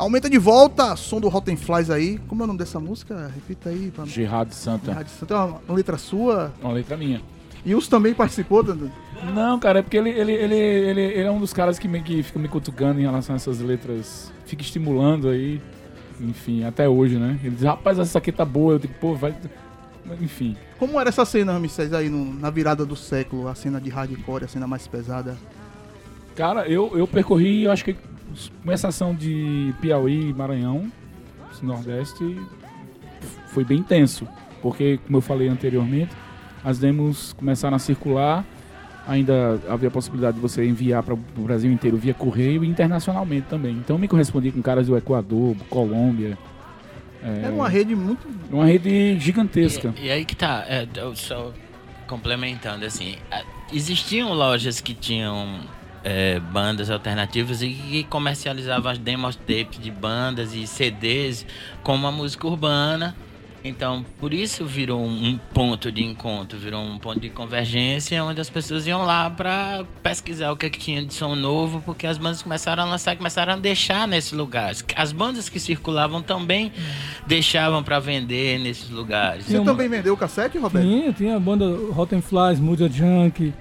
Aumenta de volta, som do Rotten Flies aí. Como é o nome dessa música? Repita aí. Pra... Gerard Santa. Gerard Santa é uma, uma letra sua. Uma letra minha. E os também participou, Dandan? Não, cara, é porque ele, ele, ele, ele, ele é um dos caras que, me, que fica me cutucando em relação a essas letras. Fica estimulando aí. Enfim, até hoje, né? Ele diz, rapaz, essa aqui tá boa. Eu digo, pô, vai. Enfim. Como era essa cena, Ramsés, aí no- na virada do século? A cena de hardcore, a cena mais pesada? Cara, eu, eu percorri, eu acho que com exceção de Piauí e Maranhão, Nordeste, foi bem intenso. Porque, como eu falei anteriormente, as demos começaram a circular, ainda havia a possibilidade de você enviar para o Brasil inteiro via correio e internacionalmente também. Então eu me correspondi com caras do Equador, Colômbia. É, Era uma rede muito. uma rede gigantesca. E aí que tá, é, eu só complementando assim, existiam lojas que tinham é, bandas alternativas e que comercializavam as demos tapes de bandas e CDs como a música urbana. Então, por isso virou um ponto de encontro, virou um ponto de convergência, onde as pessoas iam lá para pesquisar o que, é que tinha de som novo, porque as bandas começaram a lançar, começaram a deixar nesses lugares. As bandas que circulavam também deixavam para vender nesses lugares. Você também vendeu o cassete, Roberto? Tinha, tinha a banda Rotten Flies, Muda Junk,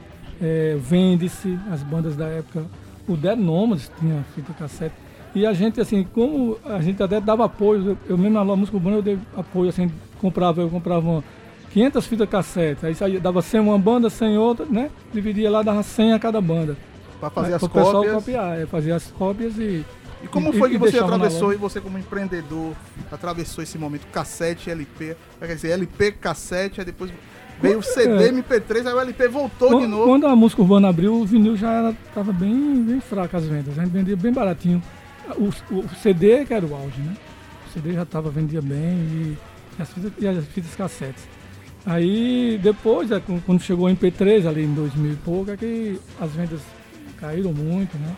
é, Vende-se, as bandas da época. O Dead Nomads tinha fita cassete. E a gente, assim, como a gente até dava apoio, eu, mesmo na música urbana eu dei apoio, assim, comprava, eu comprava uma 500 fitas cassete, aí saía, dava 100 uma banda, 100 outra, né? Dividia lá, dava 100 a cada banda. Pra fazer as pro pessoal cópias. copiar, é, fazia as cópias e... E como foi que você atravessou e você como empreendedor atravessou esse momento cassete, LP, quer dizer, LP, cassete, aí depois veio o CD, É. MP3, aí o LP voltou Quando, de novo. quando a música urbana abriu, o vinil já era, tava bem, bem fraco as vendas. A gente vendia bem baratinho. O, o CD que era o auge, né? O CD já tava, vendia bem e as fitas, e as fitas cassetes. Aí depois, é, quando- chegou o MP3 ali em 2000 e pouco, é que as vendas caíram muito, né?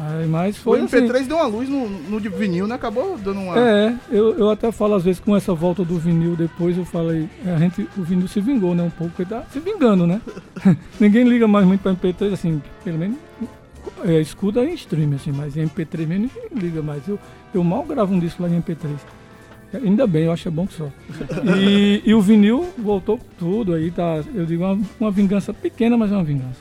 Aí, mas O foi assim, MP3 deu uma luz no, no vinil, né? Acabou dando uma. é, eu, eu até falo às vezes com essa volta do vinil depois, eu falei, a gente, o vinil se vingou, né? Um pouco, ele tá se vingando, né? Ninguém liga mais muito pra MP3, assim, pelo menos é, escuta em stream, assim, mas em MP3 mesmo ninguém liga mais. Eu, eu mal gravo um disco lá em MP3. Ainda bem, eu acho é bom que só. E, e o vinil voltou com tudo aí, tá? Eu digo, uma, uma vingança pequena, mas é uma vingança.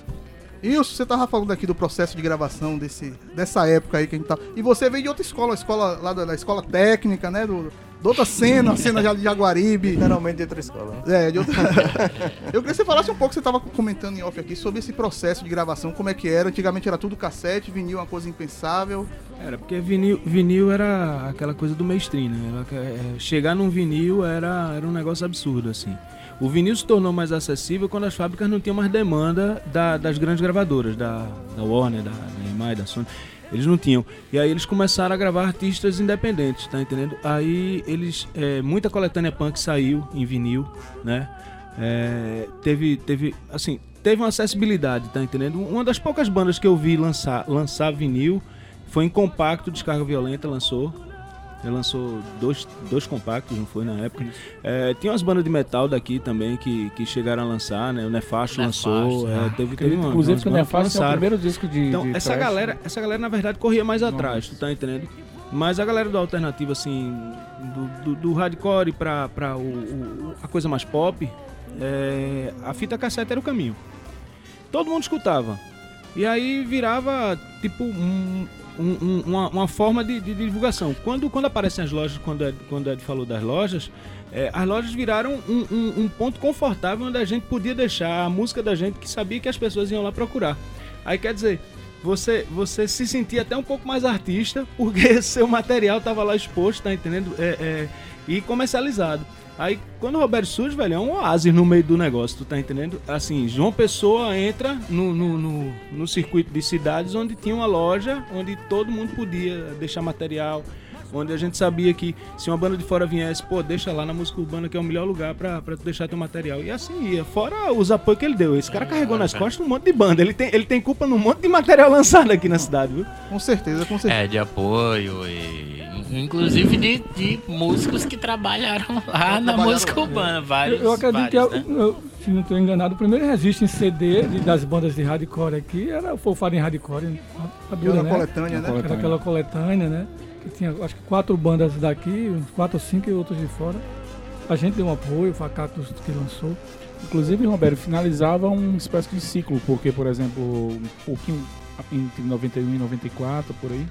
Isso, você tava falando aqui do processo de gravação desse, dessa época aí que a gente tá. E você veio de outra escola, a escola lá da, da escola técnica, né? Do, de outra cena, a cena de Jaguaribe. Literalmente de outra escola. né? É, de outra. Eu queria que você falasse um pouco, você tava comentando em off aqui, sobre esse processo de gravação, como é que era. Antigamente era tudo cassete, vinil, uma coisa impensável. Era porque vinil, vinil era aquela coisa do mainstream, né? É, chegar num vinil era, era um negócio absurdo, assim. O vinil se tornou mais acessível quando as fábricas não tinham mais demanda da- das grandes gravadoras, da, da Warner, da, da EMI, da Sony. Eles não tinham. E aí eles começaram a gravar artistas independentes, tá entendendo? Aí eles. é, muita coletânea punk saiu em vinil, né? É, teve, teve, assim, teve uma acessibilidade, tá entendendo? Uma das poucas bandas que eu vi lançar, lançar vinil foi em compacto, Descarga Violenta lançou. Ele lançou dois, dois compactos, não foi na época. É, tinha umas bandas de metal daqui também que, que chegaram a lançar, né? O Nefasto, Nefasto, lançou. é. é, teve, teve uma, inclusive, que o Nefasto é o primeiro disco de- Então, de essa thrash. galera, essa galera, na verdade, corria mais atrás, tu tá entendendo? Mas a galera do alternativo, assim, do, do, do hardcore pra, pra o, o- a coisa mais pop, é, a fita cassete era o caminho. Todo mundo escutava. E aí virava, tipo, um- um- um- uma, uma forma de, de divulgação. Quando, quando aparecem as lojas, quando Ed, quando Ed falou das lojas, é, as lojas viraram um, um- um ponto confortável onde a gente podia deixar a música da gente que sabia que as pessoas iam lá procurar. Aí quer dizer, você, você se sentia até um pouco mais artista, porque seu material tava lá exposto, tá entendendo? É, é, e comercializado. Aí, quando o Roberto surge, velho, é um oásis no meio do negócio, tu tá entendendo? Assim, João Pessoa entra no, no, no, no circuito de cidades onde tinha uma loja, onde todo mundo podia deixar material, onde a gente sabia que se uma banda de fora viesse, pô, deixa lá na música urbana que é o melhor lugar pra, pra tu deixar teu material. E assim ia, fora os apoios que ele deu. Esse cara carregou nas costas um monte de banda. Ele tem, ele tem culpa num monte de material lançado aqui na cidade, viu? Com certeza, com certeza. É, de apoio e. Inclusive de, de músicos que trabalharam lá na trabalharam música lá. urbana. Vários. eu, eu acredito vários, que né? eu- se não estou enganado, o primeiro registro em CD de- das bandas de hardcore aqui era o Fofarin Hardcore. né? Sabia, Era né? coletânea, né? Era aquela coletânea, né? Que tinha acho que quatro bandas daqui, uns quatro ou cinco e outros de fora. A gente deu um apoio, o Facactus que lançou. Inclusive, Roberto, finalizava uma espécie de ciclo, porque, por exemplo, um pouquinho entre 91 e 94, por aí,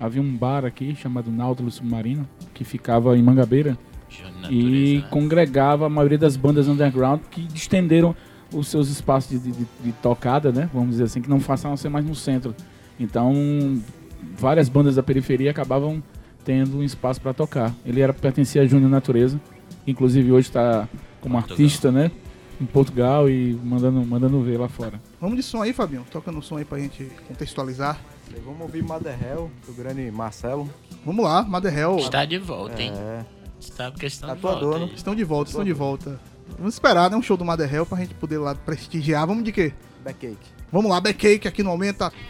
havia um bar aqui chamado Nautilus Submarino, que ficava em Mangabeira e congregava a maioria das bandas underground que estenderam os seus espaços de, de- de- tocada, né? Vamos dizer assim, que não a ser mais no centro. Então, várias bandas da periferia acabavam tendo um espaço para tocar. Ele era pertencia a Júnior Natureza, que inclusive hoje está como artista, né? Em Portugal e mandando, mandando ver lá fora. Vamos de som aí, Fabinho. Toca no som aí pra gente contextualizar. Vamos ouvir Mother Hell, do grande Marcelo. Vamos lá, Mother Hell. Está de volta, hein? É. Está porque estão de Tatuador, volta. né? Estão de volta, estão de volta. Vamos esperar, né? Um show do Mother Hell pra gente poder lá prestigiar. Vamos de quê? Backcake. Vamos lá, Backcake aqui no Aumenta. Aumenta.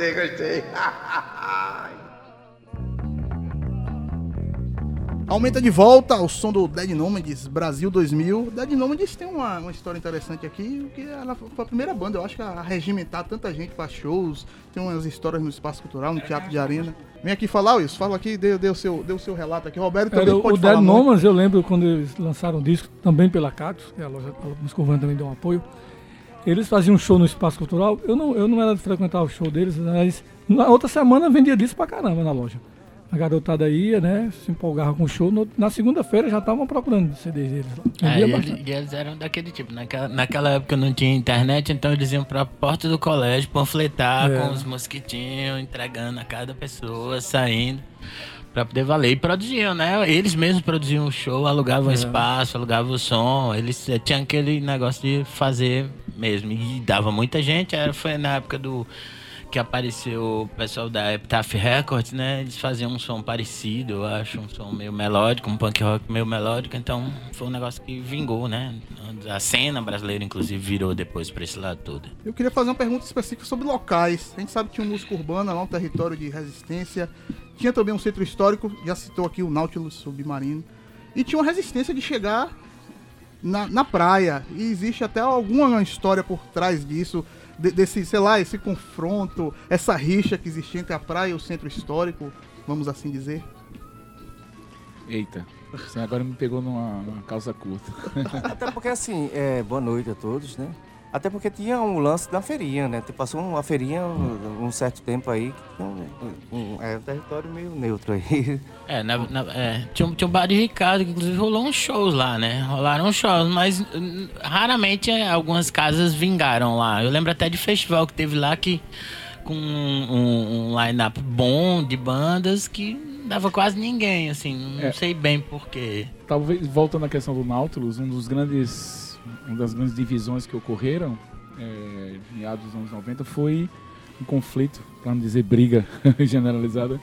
Gostei, gostei. Aumenta de volta ao som do Dead Nomads Brasil 2000. Dead Nomads tem uma, uma história interessante aqui, que ela foi a primeira banda, eu acho que a regimentar tanta gente para shows, tem umas histórias no espaço cultural, no teatro de arena. Vem aqui falar isso, fala aqui, dê, dê o seu, dê o seu relato aqui. Roberto também Era, o pode Dead falar muito. Nomads, eu lembro quando eles lançaram o disco, também pela Cactus, que a loja a também deu um apoio. Eles faziam um show no Espaço Cultural. Eu não, eu não era de frequentar o show deles, mas na outra semana vendia disco pra caramba na loja. A garotada ia, né? Se empolgava com o show. No- na segunda-feira já estavam procurando CDs deles lá. É, e eles, eles eram daquele tipo. Naquela, naquela época não tinha internet, então eles iam pra porta do colégio panfletar É. com os mosquitinhos, entregando a cada pessoa, saindo. Pra poder valer. E produziam, né? Eles mesmos produziam o show, alugavam É. espaço, alugavam o som. Eles eh, tinham aquele negócio de fazer mesmo. E dava muita gente. Era, foi na época do que apareceu o pessoal da Epitaph Records, né? Eles faziam um som parecido, eu acho, um som meio melódico, um punk rock meio melódico, então foi um negócio que vingou, né? A cena brasileira, inclusive, virou depois pra esse lado todo. Eu queria fazer uma pergunta específica sobre locais. A gente sabe que tinha um música urbana lá, um território de resistência. Tinha também um centro histórico, já citou aqui o Nautilus Submarino. E tinha uma resistência de chegar na, na praia. E existe até alguma história por trás disso, de- desse, sei lá, esse confronto, essa rixa que existia entre a praia e o centro histórico, vamos assim dizer. Eita, você agora me pegou numa, numa calça curta. Até porque assim, é, boa noite a todos, né? Até porque tinha um lance da feirinha, né? Passou uma feirinha um, um certo tempo aí, que um, um, é um território meio neutro aí. É, na, na- é, tinha, um- tinha um bar de Ricardo, que inclusive rolou uns shows lá, né? Rolaram shows, mas hum, raramente é, algumas casas vingaram lá. Eu lembro até de festival que teve lá que com um, um- line-up bom de bandas que não dava quase ninguém, assim, não É. sei bem porquê. Talvez, voltando à questão do Nautilus, um dos grandes, uma das grandes divisões que ocorreram é, em meados dos anos 90 foi um conflito, para não dizer briga generalizada,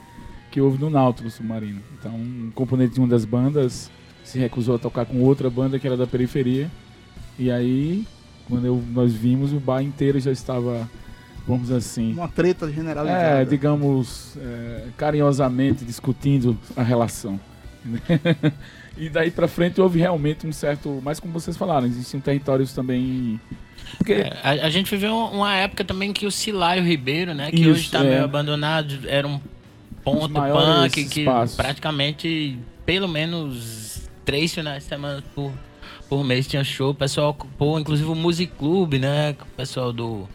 que houve no Nautilus Submarino. Então, um componente de uma das bandas se recusou a tocar com outra banda que era da periferia. E aí, quando eu- nós vimos, o bar inteiro já estava, vamos assim, Uma treta generalizada. é, digamos, é, carinhosamente discutindo a relação. e daí pra frente houve realmente um certo. Mas como vocês falaram, existiam territórios também. Porque É, a, a gente viveu uma época também que o Silaio Ribeiro, né, que Isso, hoje tá é. meio abandonado, era um ponto punk que praticamente pelo menos três finais de semana por, por mês tinha show. O pessoal ocupou, inclusive o Music Club, né, o pessoal do,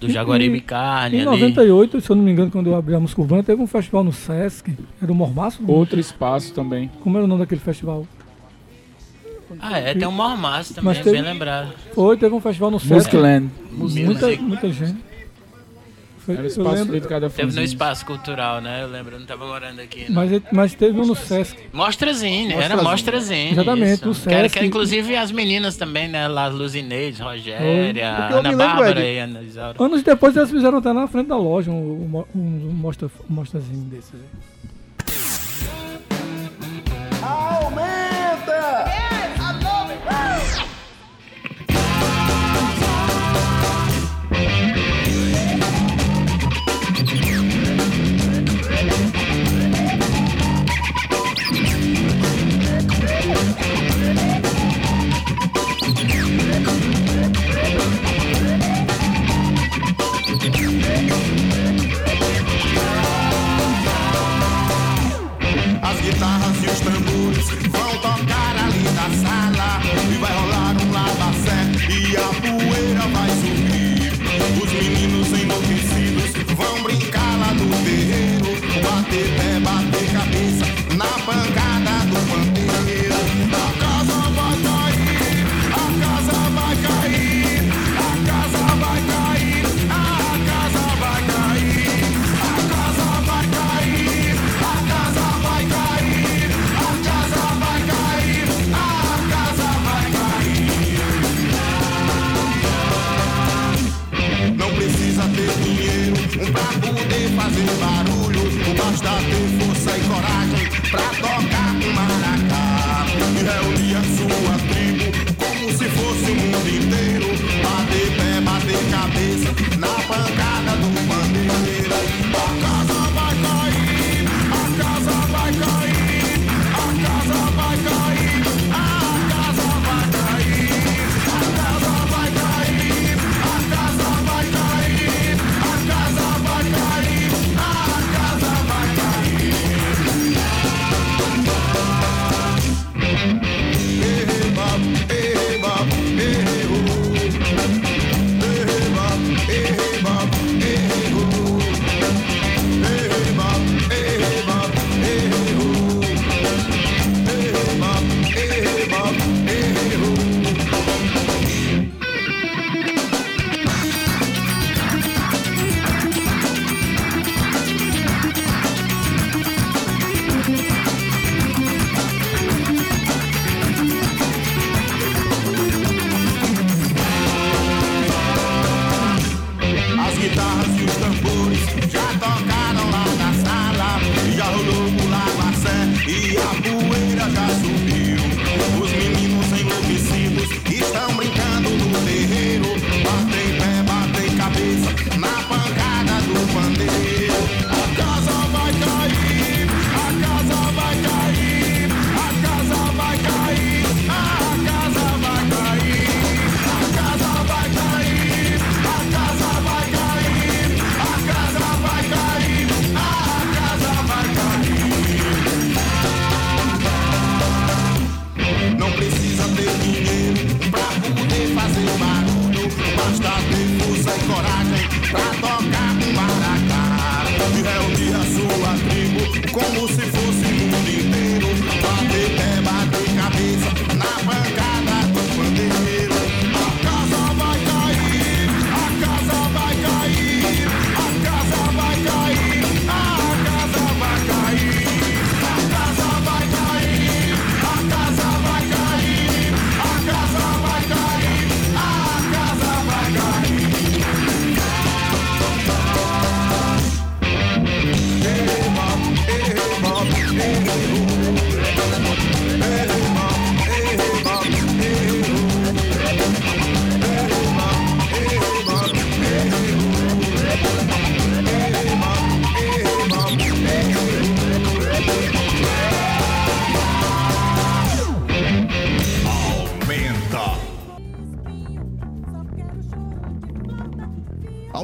do Jaguaribe Carne Em ali. 98, se eu não me engano, quando eu abri a música urbana, teve um festival no Sesc. Era o Mormaço? outro espaço também. Como era o nome daquele festival? Ah, é, tem um Mormaço também, Mas teve- bem lembrado. Foi, teve um festival no Sesc. Musicland. Muita, muita gente. Foi, Era o espaço lembro, dedicado a Teve no. Espaço Cultural, né? Eu lembro, eu não tava morando aqui. Não. mas, mas teve um no Sesc. Mostrazine, era Mostrazine. Mostrazine. Exatamente, isso. no Que era- que Sesc. era, inclusive as meninas também, né? Lá, Luzineide, Rogéria, Ana lembro, Bárbara Ed. e Ana Isaura. Anos depois eles fizeram até na frente da loja um, um, um mostra, um mostrazinho desse. Peace. Guitarras e os tambores já tocaram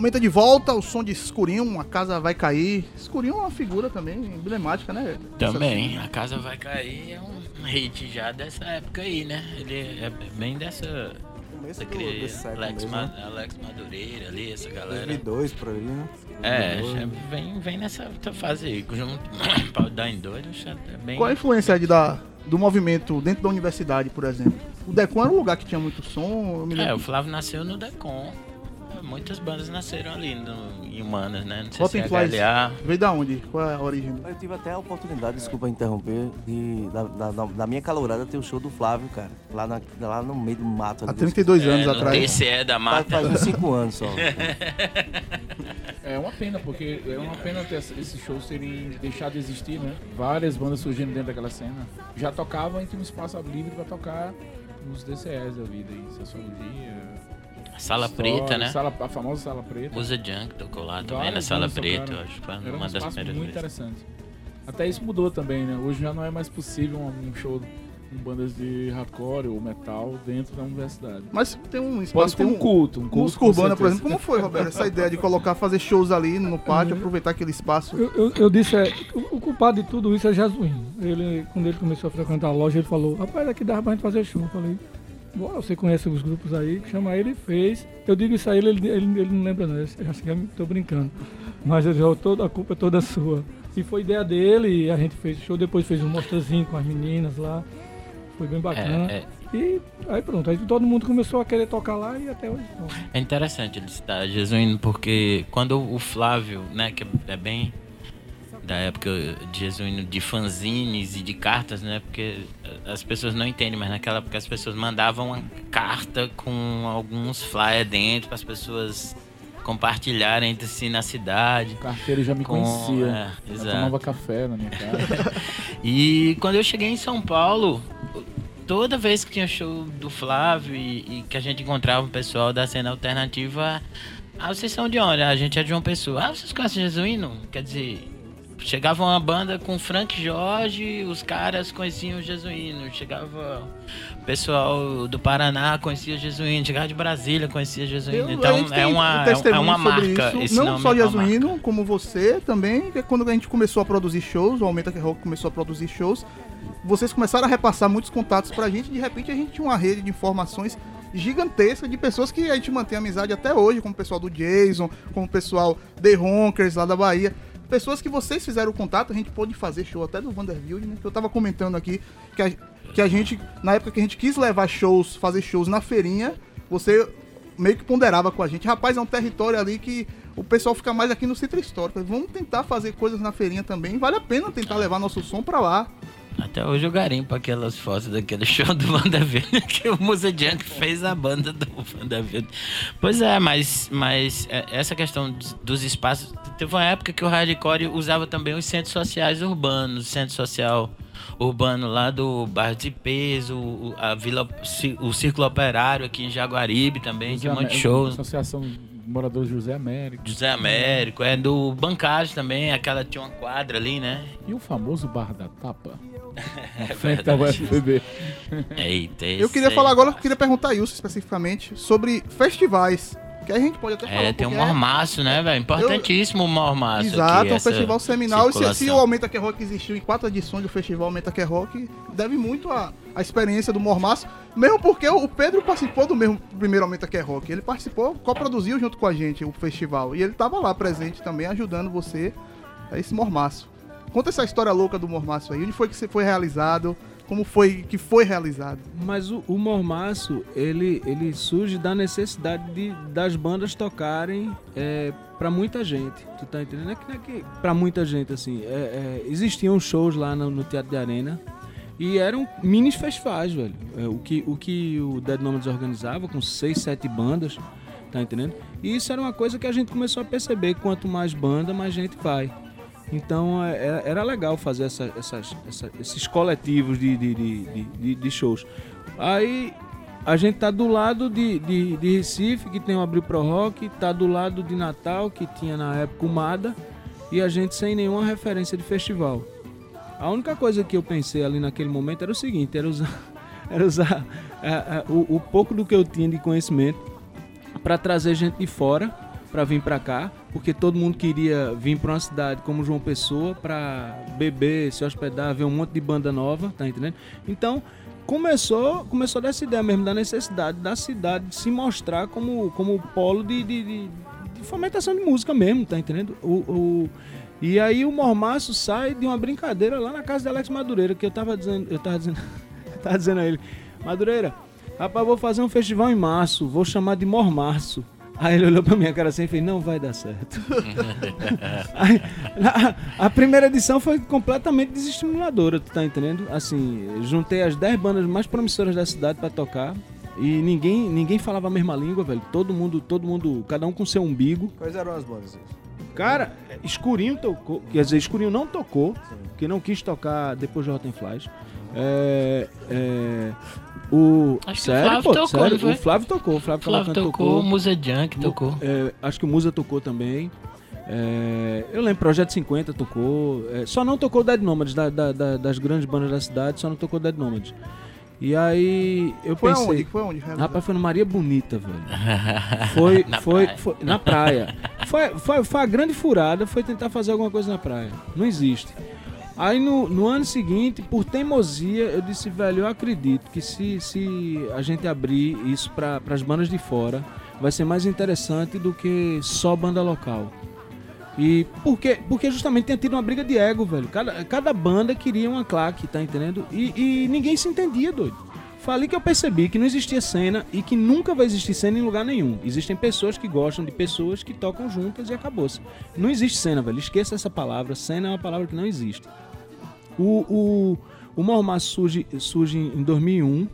Aumenta de volta o som de Escurinho, a casa vai cair. Escurinho é uma figura também emblemática, né? Também, a casa vai cair é um hit já dessa época aí, né? Ele é bem dessa. Começo do- desse Alex, mesmo, Ma- né? Alex Madureira ali, essa galera. 2002 por aí, né? É, 2002. já vem, vem nessa fase aí, junto pra dar em dois, acho é bem. Qual a influência de da, do movimento dentro da universidade, por exemplo? O Decon era um lugar que tinha muito som. Eu me É, o Flávio nasceu no Decon. Muitas bandas nasceram ali no, em Humanas, né? Não sei Rotten se é Flies HLA. veio da onde? Qual é a origem? Eu tive até a oportunidade, desculpa interromper, de, da, da, da- minha calorada ter o show do Flávio, cara. Lá, na- lá no meio do mato. Há ali. 32 anos É, atrás. TCE da Faz, Mata. faz uns 5 anos só. É uma pena, porque é uma pena ter esses shows terem deixado de existir, né? Várias bandas surgindo dentro daquela cena. Já tocavam e tinha um espaço livre pra tocar nos DCS da vida aí, Sociologia. Sala Preta, né? Sala, a famosa Sala Preta. Usa Junk tocou lá também na Sala Preta, eu acho que foi Era um uma das espaço primeiras muito vezes. interessante. Até isso mudou também, né? Hoje já não é mais possível um, um show com bandas de hardcore ou metal dentro da universidade. Mas tem um Pode espaço, ser tem um culto, um culto, Música com urbana, por exemplo. Como foi, Roberto, essa ideia de colocar, fazer shows ali no pátio, aproveitar aquele espaço? Eu, eu, eu disse, é, o, o culpado de tudo isso é Jesuíno. Ele, quando ele começou a frequentar a loja, ele falou, rapaz, aqui dava pra gente fazer show. Eu falei, você conhece os grupos aí, chama ele e fez. Eu digo isso a ele, ele, ele, ele não lembra não, eu acho que tô brincando. Mas ele falou, toda a culpa é toda sua. E foi ideia dele, e a gente fez show, depois fez um mostrazinho com as meninas lá. Foi bem bacana. É, é. E aí pronto, aí todo mundo começou a querer tocar lá e até hoje. bom. É interessante ele citar Jesuíno, porque quando o Flávio, né, que é bem da época de Jesuíno, de fanzines e de cartas, né, porque as pessoas não entendem, mas naquela época as pessoas mandavam uma carta com alguns flyers dentro para as pessoas compartilhar entre si na cidade. O carteiro já me Com- conhecia. é, Já tomava café na minha casa. E quando eu cheguei em São Paulo, toda vez que tinha show do Flávio e, e que a gente encontrava o pessoal da cena alternativa, ah, vocês são de onde? Ah, A gente é de João Pessoa. Ah, vocês conhecem Jesuíno? Quer dizer, chegava uma banda com Frank Jorge, os caras conheciam o Jesuíno. Chegava o pessoal do Paraná, conhecia o Jesuíno. Chegava de Brasília, conhecia o Jesuíno. Eu- então gente é tem uma, um é uma marca. não só é uma. Jesuíno, como você também, que é quando a gente começou a produzir shows, o Aumenta que Rock começou a produzir shows, vocês começaram a repassar muitos contatos pra gente, de repente a gente tinha uma rede de informações gigantesca de pessoas que a gente mantém amizade até hoje, como o pessoal do Jason, como o pessoal The Ronkers lá da Bahia. Pessoas que vocês fizeram o contato, a gente pôde fazer show até do Vanderbilt, né? Que eu tava comentando aqui que a, que a gente, na época que a gente quis levar shows, fazer shows na feirinha, você meio que ponderava com a gente. Rapaz, é um território ali que o pessoal fica mais aqui no centro histórico. Vamos tentar fazer coisas na feirinha também. Vale a pena tentar levar nosso som pra lá. Até hoje eu garimpo aquelas fotos daquele show do WandaVision que o Musa Junk fez a banda do WandaVision. Pois é, mas, mas é, essa questão dos- espaços. Teve uma época que o hardcore usava também os centros sociais urbanos, o centro social urbano lá do bairro de Peso, o- a Vila, o Círculo Operário aqui em Jaguaribe também, tinha um monte de shows. Associação de Moradores José Américo. José Américo, é do Bancários também, aquela tinha uma quadra ali, né? E o famoso Bar da Tapa? É frente. Eita, Eu queria falar agora, eu queria perguntar a especificamente sobre festivais. Que a gente pode até falar. É, tem um pouquinho, mormaço, né, velho? Importantíssimo o mormaço. Exato, aqui, é um festival seminal. E se, se o Aumenta Que Rock existiu em quatro edições do festival Aumenta Que Rock, deve muito à, à experiência do Mormaço. Mesmo porque o Pedro participou do mesmo primeiro Aumenta Que Rock. Ele participou, coproduziu junto com a gente o festival. E ele tava lá presente também, ajudando você a esse Mormaço. Conta essa história louca do Mormaço aí. Onde foi que você foi realizado? Como foi que foi realizado? Mas o, o mormaço, ele, ele surge da necessidade de, das bandas tocarem é, para muita gente. Tu tá entendendo? É que, não é que pra muita gente, assim. é, é, existiam shows lá no, no Teatro de Arena e eram mini festivais, velho. É, o, que, o que o Dead Nomads organizava com seis, sete bandas, tá entendendo? E isso era uma coisa que a gente começou a perceber. Quanto mais banda, mais gente vai. Então é- era, era legal fazer essa- essas- essa- esses coletivos de, de, de, de- shows. Aí a gente tá do lado de, de, Recife, que tem o Abril Pro Rock, tá do lado de Natal, que tinha na época o Mada, e a gente sem nenhuma referência de festival. A única coisa que eu pensei ali naquele momento era o seguinte, era usar, era usar ah, ah, o, o pouco do que eu tinha de conhecimento para trazer gente de fora para vir para cá, porque todo mundo queria vir para uma cidade como João Pessoa para beber, se hospedar, ver um monte de banda nova, tá entendendo? Então começou, começou dessa ideia mesmo da necessidade da cidade de se mostrar como como polo de, de, de- de fomentação de música mesmo, tá entendendo? O, o- e aí o Mormaço sai de uma brincadeira lá na casa de Alex Madureira, que eu tava dizendo, eu tava dizendo, eu tava dizendo a ele, Madureira, rapaz, vou fazer um festival em março, vou chamar de Mormaço. Aí ele olhou pra minha cara assim e fez, não vai dar certo. Aí, a, a primeira edição foi completamente desestimuladora, tu tá entendendo? Assim, juntei as 10 bandas mais promissoras da cidade pra tocar. E ninguém, ninguém falava a mesma língua, velho. Todo mundo, todo mundo, cada um com seu umbigo. Quais eram as bandas? Cara, Escurinho tocou, quer dizer, Escurinho não tocou, porque não quis tocar depois do Rotten Flies. É, é, o Acho que o sério, Flávio pô, tocou, sério, foi? o Flávio tocou, o Flávio, Flávio tocou, o Musa Junk tocou. é, acho que o Musa tocou também. É, eu lembro, Projeto 50 tocou. é, só não tocou Dead Nomads, da- da- da- das grandes bandas da cidade, só não tocou Dead Nomads. E aí eu Foi pensei. aonde? Foi realizado? Rapaz, foi no Maria Bonita, velho. Foi, Na foi, praia. foi na praia. Foi, foi, foi a grande furada, foi tentar fazer alguma coisa na praia. Não existe. Aí no, no ano seguinte, por teimosia, eu disse, velho, eu acredito que se, se a gente abrir isso para as bandas de fora, vai ser mais interessante do que só banda local. E porque, porque justamente tinha tido uma briga de ego, velho. Cada, cada banda queria uma claque, tá entendendo? E, e ninguém se entendia, doido. Falei que eu percebi que não existia cena e que nunca vai existir cena em lugar nenhum. Existem pessoas que gostam de pessoas que tocam juntas e acabou-se. Não existe cena, velho. Esqueça essa palavra. Cena é uma palavra que não existe. O, o, o Mormaço surge, surge em 2001.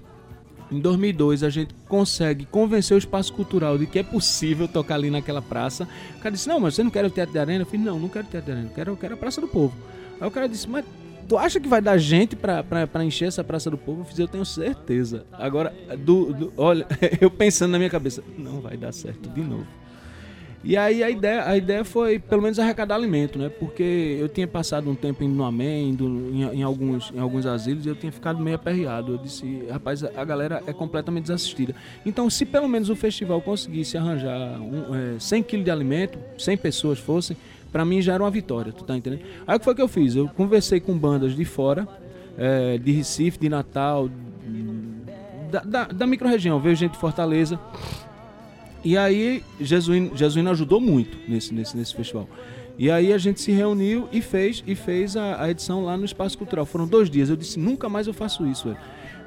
Em 2002 a gente consegue convencer o espaço cultural de que é possível tocar ali naquela praça. O cara disse: Não, mas você não quer o Teatro de Arena? Eu falei: Não, não quero o Teatro de Arena, eu quero, eu quero a Praça do Povo. Aí o cara disse: Mas tu acha que vai dar gente pra encher essa Praça do Povo? Eu fiz: Eu tenho certeza. Agora, do, do- olha, eu pensando na minha cabeça: Não vai dar certo de novo. E aí a ideia, a ideia foi pelo menos arrecadar alimento, né? Porque eu tinha passado um tempo indo no Amém, indo em, em alguns, em alguns asilos, e eu tinha ficado meio aperreado. Eu disse, rapaz, a galera é completamente desassistida. Então, se pelo menos o festival conseguisse arranjar um, é, 100 quilos de alimento, 100 pessoas fossem, pra mim já era uma vitória, tu tá entendendo? Aí o que foi que eu fiz? Eu conversei com bandas de fora, é, de Recife, de Natal, da, da, da micro-região, veio gente de Fortaleza. E aí, Jesuíno, Jesuíno ajudou muito nesse, nesse, nesse festival. E aí a gente se reuniu e fez, e fez a, a edição lá no Espaço Cultural. Foram dois dias. Eu disse, nunca mais eu faço isso, velho.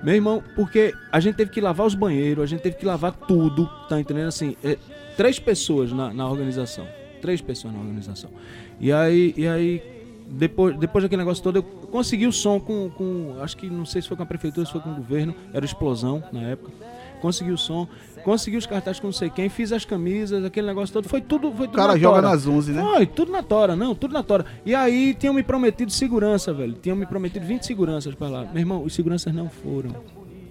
Meu irmão, porque a gente teve que lavar os banheiros, a gente teve que lavar tudo, tá entendendo? Assim, é, três pessoas na, na organização. Três pessoas na organização. E aí, e aí depois, depois daquele negócio todo, eu consegui o som com, com. Acho que não sei se foi com a prefeitura, se foi com o governo, era explosão na época. Consegui o som, consegui os cartazes com não sei quem, fiz as camisas, aquele negócio todo. Foi tudo. Foi tudo O cara na joga tora. nas 11, né? Foi, tudo na tora, não, tudo na tora. E aí tinham me prometido segurança, velho. Tinham me prometido 20 seguranças pra lá. Meu irmão, os seguranças não foram.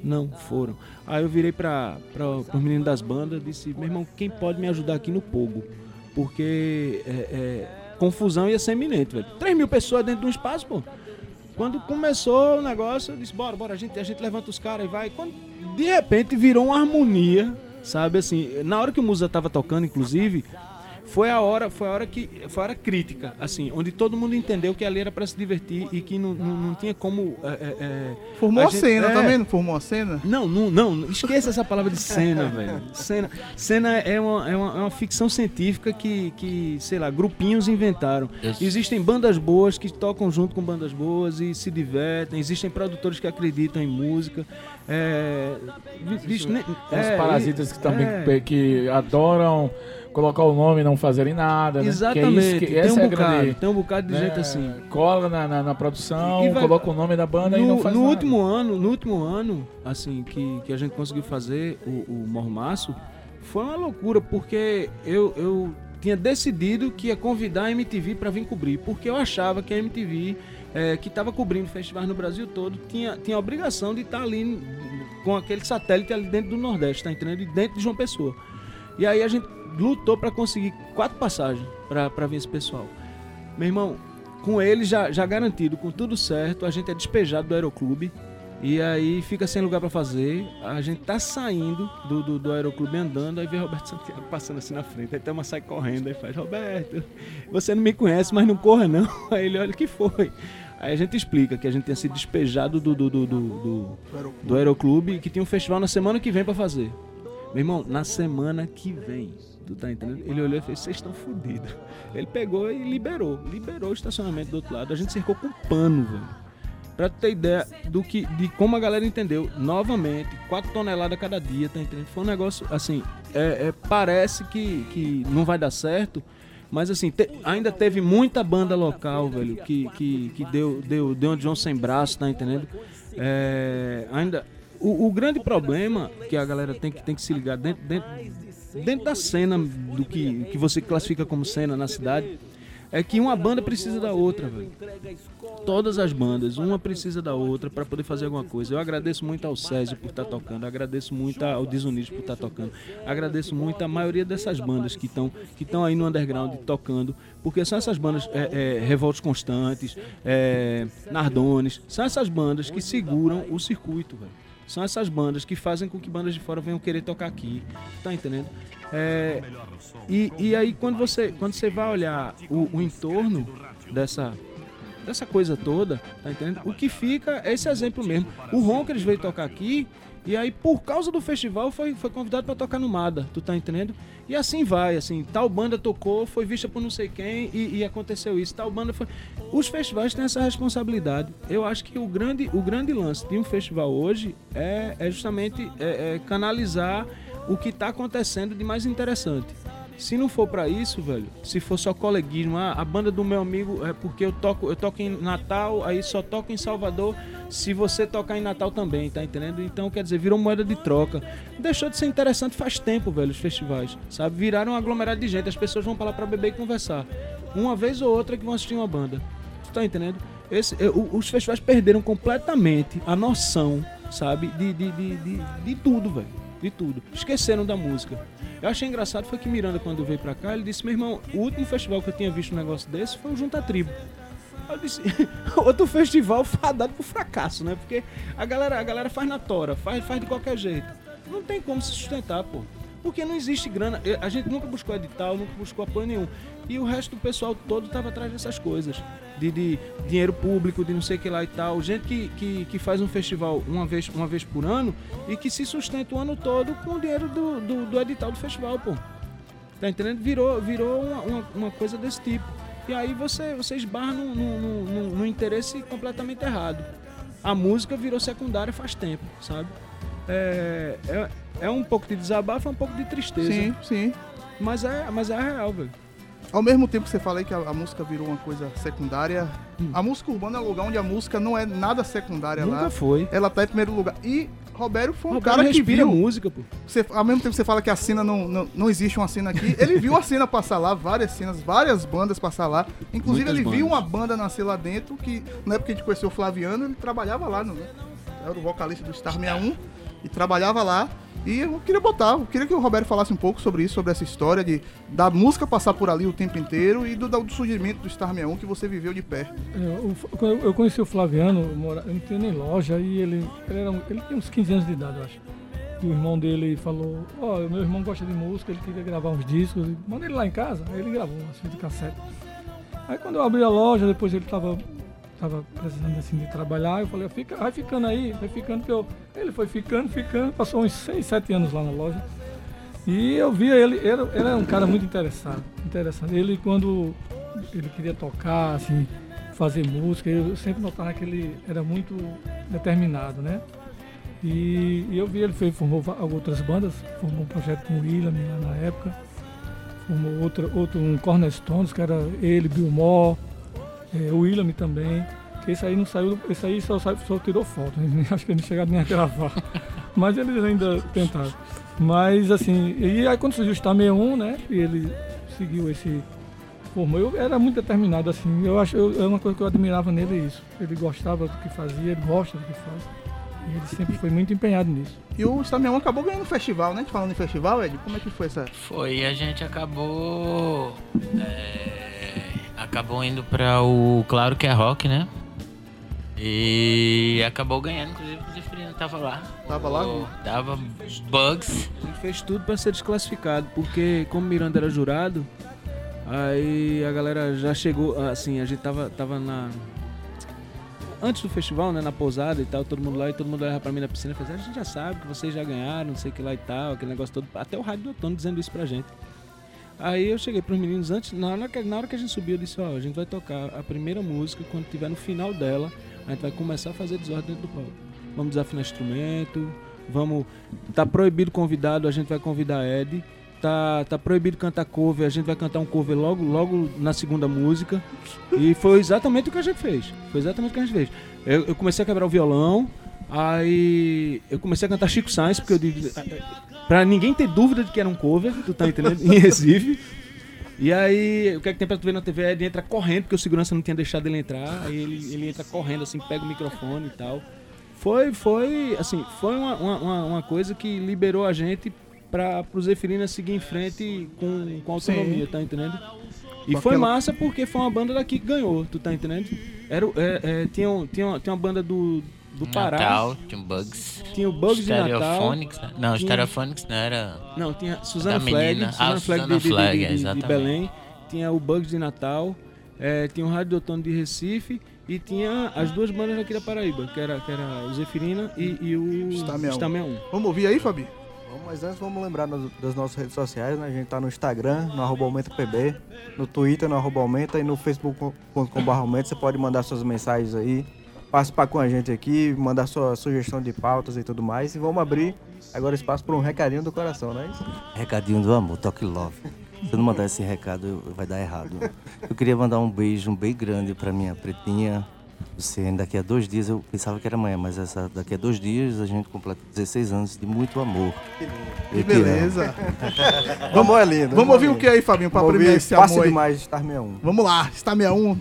Não foram. Aí eu virei pra, pra, pros meninos das bandas e disse, meu irmão, quem pode me ajudar aqui no Pogo? Porque é, é, confusão ia ser iminente, velho. 3 mil pessoas dentro de um espaço, pô. Quando começou o negócio, eu disse, bora, bora, a gente, a gente levanta os caras e vai. Quando, de repente virou uma harmonia, sabe assim, na hora que o Musa tava tocando, inclusive, foi a hora, foi a hora que foi a hora crítica, assim, onde todo mundo entendeu que ali era pra se divertir e que não, não, não tinha como é, é, é, Formou a, gente- cena é, também, não formou a cena? não, não, não, esqueça essa palavra de cena, velho. Cena, cena é, uma, é, uma, é uma ficção científica que, que, sei lá, grupinhos inventaram. Isso. Existem bandas boas que tocam junto com bandas boas e se divertem. Existem produtores que acreditam em música. É, bicho, né, Os é, parasitas que também é. que adoram colocar o nome e não fazerem nada, né? Exatamente. Que é isso, que, tem, um é bocado, grande, tem um bocado de né, gente assim. Cola na, na, na produção, E vai- coloca o nome da banda e no, não faz no nada. último ano, no último ano, assim, que, que a gente conseguiu fazer o, o Mormaço, foi uma loucura, porque eu, eu tinha decidido que ia convidar a MTV para vir cobrir, porque eu achava que a MTV, eh, que estava cobrindo festivais no Brasil todo, tinha, tinha a obrigação de estar ali com aquele satélite ali dentro do Nordeste, tá entendendo? E dentro de João Pessoa. E aí a gente lutou para conseguir quatro passagens para vir esse pessoal. Meu irmão, com ele já, já garantido, com tudo certo, a gente é despejado do aeroclube. E aí fica sem lugar pra fazer. A gente tá saindo do, do, do aeroclube andando, aí vê Roberto Santiago passando assim na frente. Aí Thelma sai correndo, aí faz, Roberto, você não me conhece, mas não corra não. Aí ele olha o que foi. Aí a gente explica que a gente tinha sido despejado do, do, do, do, do, aeroclube e que tinha um festival na semana que vem pra fazer. Meu irmão, na semana que vem, tu tá entendendo? Ele olhou e fez, vocês estão fodidos. Ele pegou e liberou, liberou o estacionamento do outro lado. A gente cercou com pano, velho. Pra tu ter ideia do que, de como a galera entendeu. Novamente, 4 toneladas cada dia, tá entendendo? Foi um negócio, assim, é, é, parece que, que não vai dar certo, mas assim, te- ainda teve muita banda local, velho, que, que, que deu, deu, deu um John sem braço, tá entendendo? É, ainda. O, o grande problema que a galera tem que, tem que se ligar dentro, dentro, dentro da cena do que, que você classifica como cena na cidade é que uma banda precisa da outra, velho. Todas as bandas, uma precisa da outra para poder fazer alguma coisa. Eu agradeço muito ao Césio por estar tocando, agradeço muito ao Desunidos por estar tocando, agradeço muito a maioria dessas bandas que estão que aí no underground tocando, porque são essas bandas é, é, Revoltos Constantes, é, Nardones, são essas bandas que seguram o circuito, velho. São essas bandas que fazem com que bandas de fora venham querer tocar aqui. Tá entendendo? É, e, e aí quando você, quando você vai olhar o, o entorno dessa, dessa coisa toda, tá entendendo? O que fica é esse exemplo mesmo. O Ronkers veio tocar aqui e aí por causa do festival foi, foi convidado para tocar no Mada, tu tá entendendo? E assim vai, assim, tal banda tocou, foi vista por não sei quem e, e aconteceu isso, tal banda foi... Os festivais têm essa responsabilidade. Eu acho que o grande, o grande lance de um festival hoje é, é justamente é, é canalizar o que está acontecendo de mais interessante. Se não for pra isso, velho, se for só coleguismo, ah, a banda do meu amigo é porque eu toco, eu toco em Natal, aí só toco em Salvador, se você tocar em Natal também, tá entendendo? Então, quer dizer, virou moeda de troca. Deixou de ser interessante faz tempo, velho, os festivais, sabe? Viraram um aglomerado de gente, as pessoas vão pra lá pra beber e conversar. Uma vez ou outra que vão assistir uma banda. Tu tá entendendo? Esse, os festivais perderam completamente a noção, sabe? De, de, de, de, de tudo, velho. De tudo. Esqueceram da música. Eu achei engraçado foi que Miranda, quando veio pra cá, ele disse: Meu irmão, o último festival que eu tinha visto um negócio desse foi o Junta Tribo. Eu disse: Outro festival fadado pro fracasso, né? Porque a galera, a galera faz na tora, faz, faz de qualquer jeito. Não tem como se sustentar, pô. Porque não existe grana. A gente nunca buscou edital, nunca buscou apoio nenhum. E o resto do pessoal todo tava atrás dessas coisas. De, de dinheiro público, de não sei o que lá e tal. Gente que, que, que faz um festival uma vez, uma vez por ano e que se sustenta o ano todo com o dinheiro do, do, do edital do festival, pô. Tá entendendo? Virou, virou uma, uma, uma coisa desse tipo. E aí você, você esbarra num- num- num interesse completamente errado. A música virou secundária faz tempo, sabe? É, é, é um pouco de desabafo, é um pouco de tristeza. Sim, sim. Mas é, mas é real, velho. Ao mesmo tempo que você fala aí que a, a música virou uma coisa secundária, a música urbana é um lugar onde a música não é nada secundária Nunca lá. foi. Ela tá em primeiro lugar. E Roberto foi um Roberto cara que respira viu. música, pô. Você, ao mesmo tempo que você fala que a cena não, não, não existe uma cena aqui, ele viu a cena passar lá, várias cenas, várias bandas passar lá. Inclusive, Muitas ele viu bandas. uma banda nascer lá dentro, que na época que a gente conheceu o Flaviano, ele trabalhava lá, no, era o vocalista do Star 61, e trabalhava lá. E eu queria botar, eu queria que o Roberto falasse um pouco sobre isso, sobre essa história de da música passar por ali o tempo inteiro e do, do surgimento do Star 61 que você viveu de. É, quando eu eu conheci o Flaviano, eu não tinha nem loja, e ele, ele, era ele tinha uns 15 anos de idade, eu acho. E o irmão dele falou, ó, meu irmão gosta de música, ele queria gravar uns discos, manda ele lá em casa, aí ele gravou umas de cassete. Aí quando eu abri a loja, depois ele tava, tava precisando assim de trabalhar, eu falei, Fica, vai ficando aí, vai ficando que eu. Ele foi ficando, ficando, passou uns 6, 7 anos lá na loja. E eu via ele, ele era um cara muito interessado, interessante. Ele quando ele queria tocar, assim, fazer música, eu sempre notava que ele era muito determinado, né? E, e eu vi ele fez, formou outras bandas, formou um projeto com o William na época, formou outra, outro, um Cornerstones, que era ele, Bill Moore, eh, o William também. Que esse aí não saiu, esse aí só, só tirou foto, né? acho que eles chegaram nem a gravar. Mas eles ainda tentaram. Mas assim, e aí quando surgiu o Star 61, né? E ele seguiu esse. Formou, eu era muito determinado, assim. Eu acho, eu, é uma coisa que eu admirava nele é isso. Ele gostava do que fazia, ele gosta do que faz. E ele sempre foi muito empenhado nisso. E o Star 61 acabou ganhando um festival, né? Falando em festival, Ed, como é que foi essa. Foi, e a gente acabou. é, acabou indo pra o Claro que é Rock, né? E acabou ganhando, inclusive o Zefirino tava lá. Tava lá? O- Dava bugs. Ele fez tudo pra ser desclassificado, porque como Miranda era jurado, aí a galera já chegou, assim, a gente tava, tava na. Antes do festival, né, na pousada e tal, todo mundo lá, e todo mundo olhava pra mim na piscina e fazia, a gente já sabe que vocês já ganharam, não sei o que lá e tal, aquele negócio todo. Até o rádio do outono dizendo isso pra gente. Aí eu cheguei pros meninos antes, na hora que, na hora que a gente subiu, eu disse, ó, a gente vai tocar a primeira música, quando tiver no final dela, a gente vai começar a fazer desordem dentro do palco. Vamos desafinar instrumento, vamos. Tá proibido convidado, a gente vai convidar Ed. Tá, tá proibido cantar cover, a gente vai cantar um cover logo, logo na segunda música. E foi exatamente o que a gente fez. Foi exatamente o que a gente fez. Eu, eu comecei a quebrar o violão, aí eu comecei a cantar Chico Sainz, porque eu digo. Pra ninguém ter dúvida de que era um cover, tu tá entendendo? Em Recife. E aí, o que é que tem pra tu ver na TV? Ele entra correndo, porque o segurança não tinha deixado ele entrar. Aí ele, ele entra correndo, assim, pega o microfone e tal. Foi, foi, assim, foi uma, uma, uma- coisa que liberou a gente pra, pro Zefirina seguir em frente com, com autonomia, Sim. tá entendendo? E foi massa porque foi uma banda daqui que ganhou, tu tá entendendo? Era, é, é, tinha, tinha, tinha uma banda do, do Pará. Natal, tinha um Bugs. Tinha o Bugs de Natal. Stereophonics, né? Não, Tinha- Stereophonics não era. Não, tinha Suzana Flag, menina. Suzana Ah, Flag, Suzana de, Flag, de- de- de exatamente. Belém, tinha o Bugs de Natal, eh, tinha o Rádio do Outono de Recife e tinha as duas bandas aqui da Paraíba, que era, que era o Zefirina e, e o Star 61. Star 61. Vamos ouvir aí, Fabi? Vamos, Mas antes vamos lembrar nos- das nossas redes sociais, né? A gente tá no Instagram, no arroba AumentaPB, no Twitter, no arroba Aumenta e no facebook.com.br Aumenta. Você pode mandar suas mensagens aí, participar com a gente aqui, mandar sua sugestão de pautas e tudo mais. E vamos abrir agora espaço para um recadinho do coração, não é isso? Recadinho do amor, toque love. Se eu não mandar esse recado, vai dar errado. Eu queria mandar um beijo, um bem grande pra minha pretinha. Você, daqui a dois dias, eu pensava que era amanhã, mas essa, daqui a dois dias a gente completa 16 anos de muito amor. Que beleza. Vamos, é lindo. Vamos ouvir o que aí, Fabinho, pra Vamos premiar esse Passe amor aí? demais, Star 61. Vamos lá, está 61.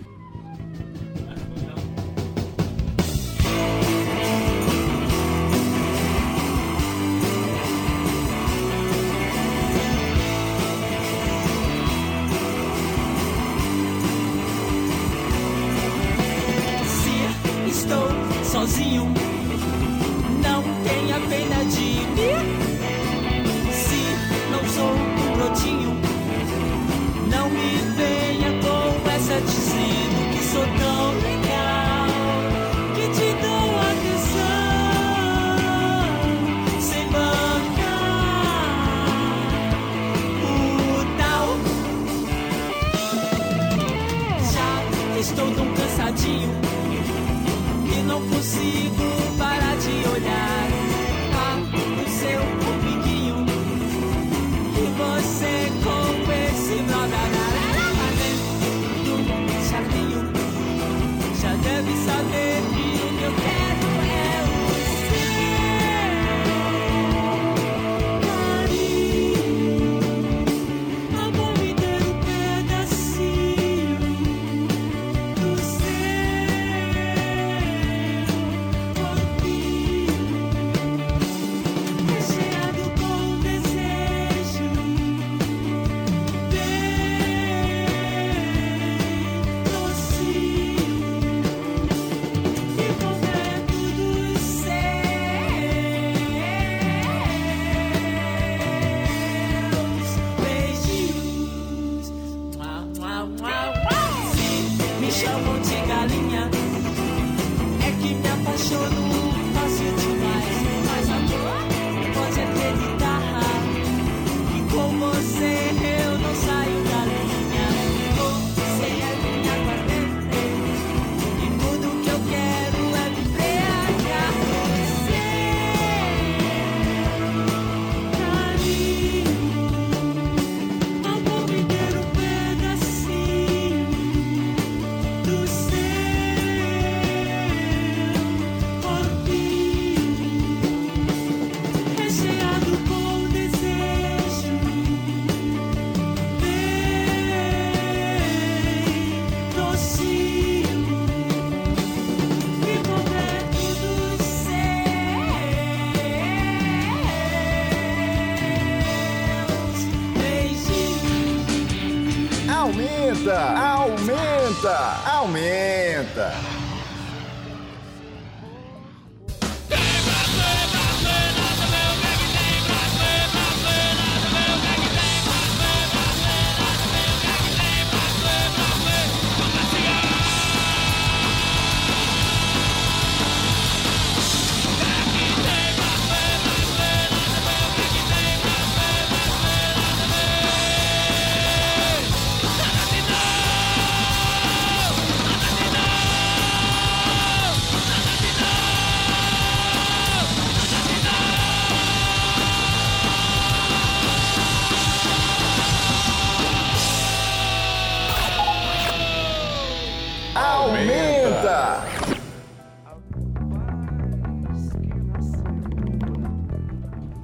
Aumenta,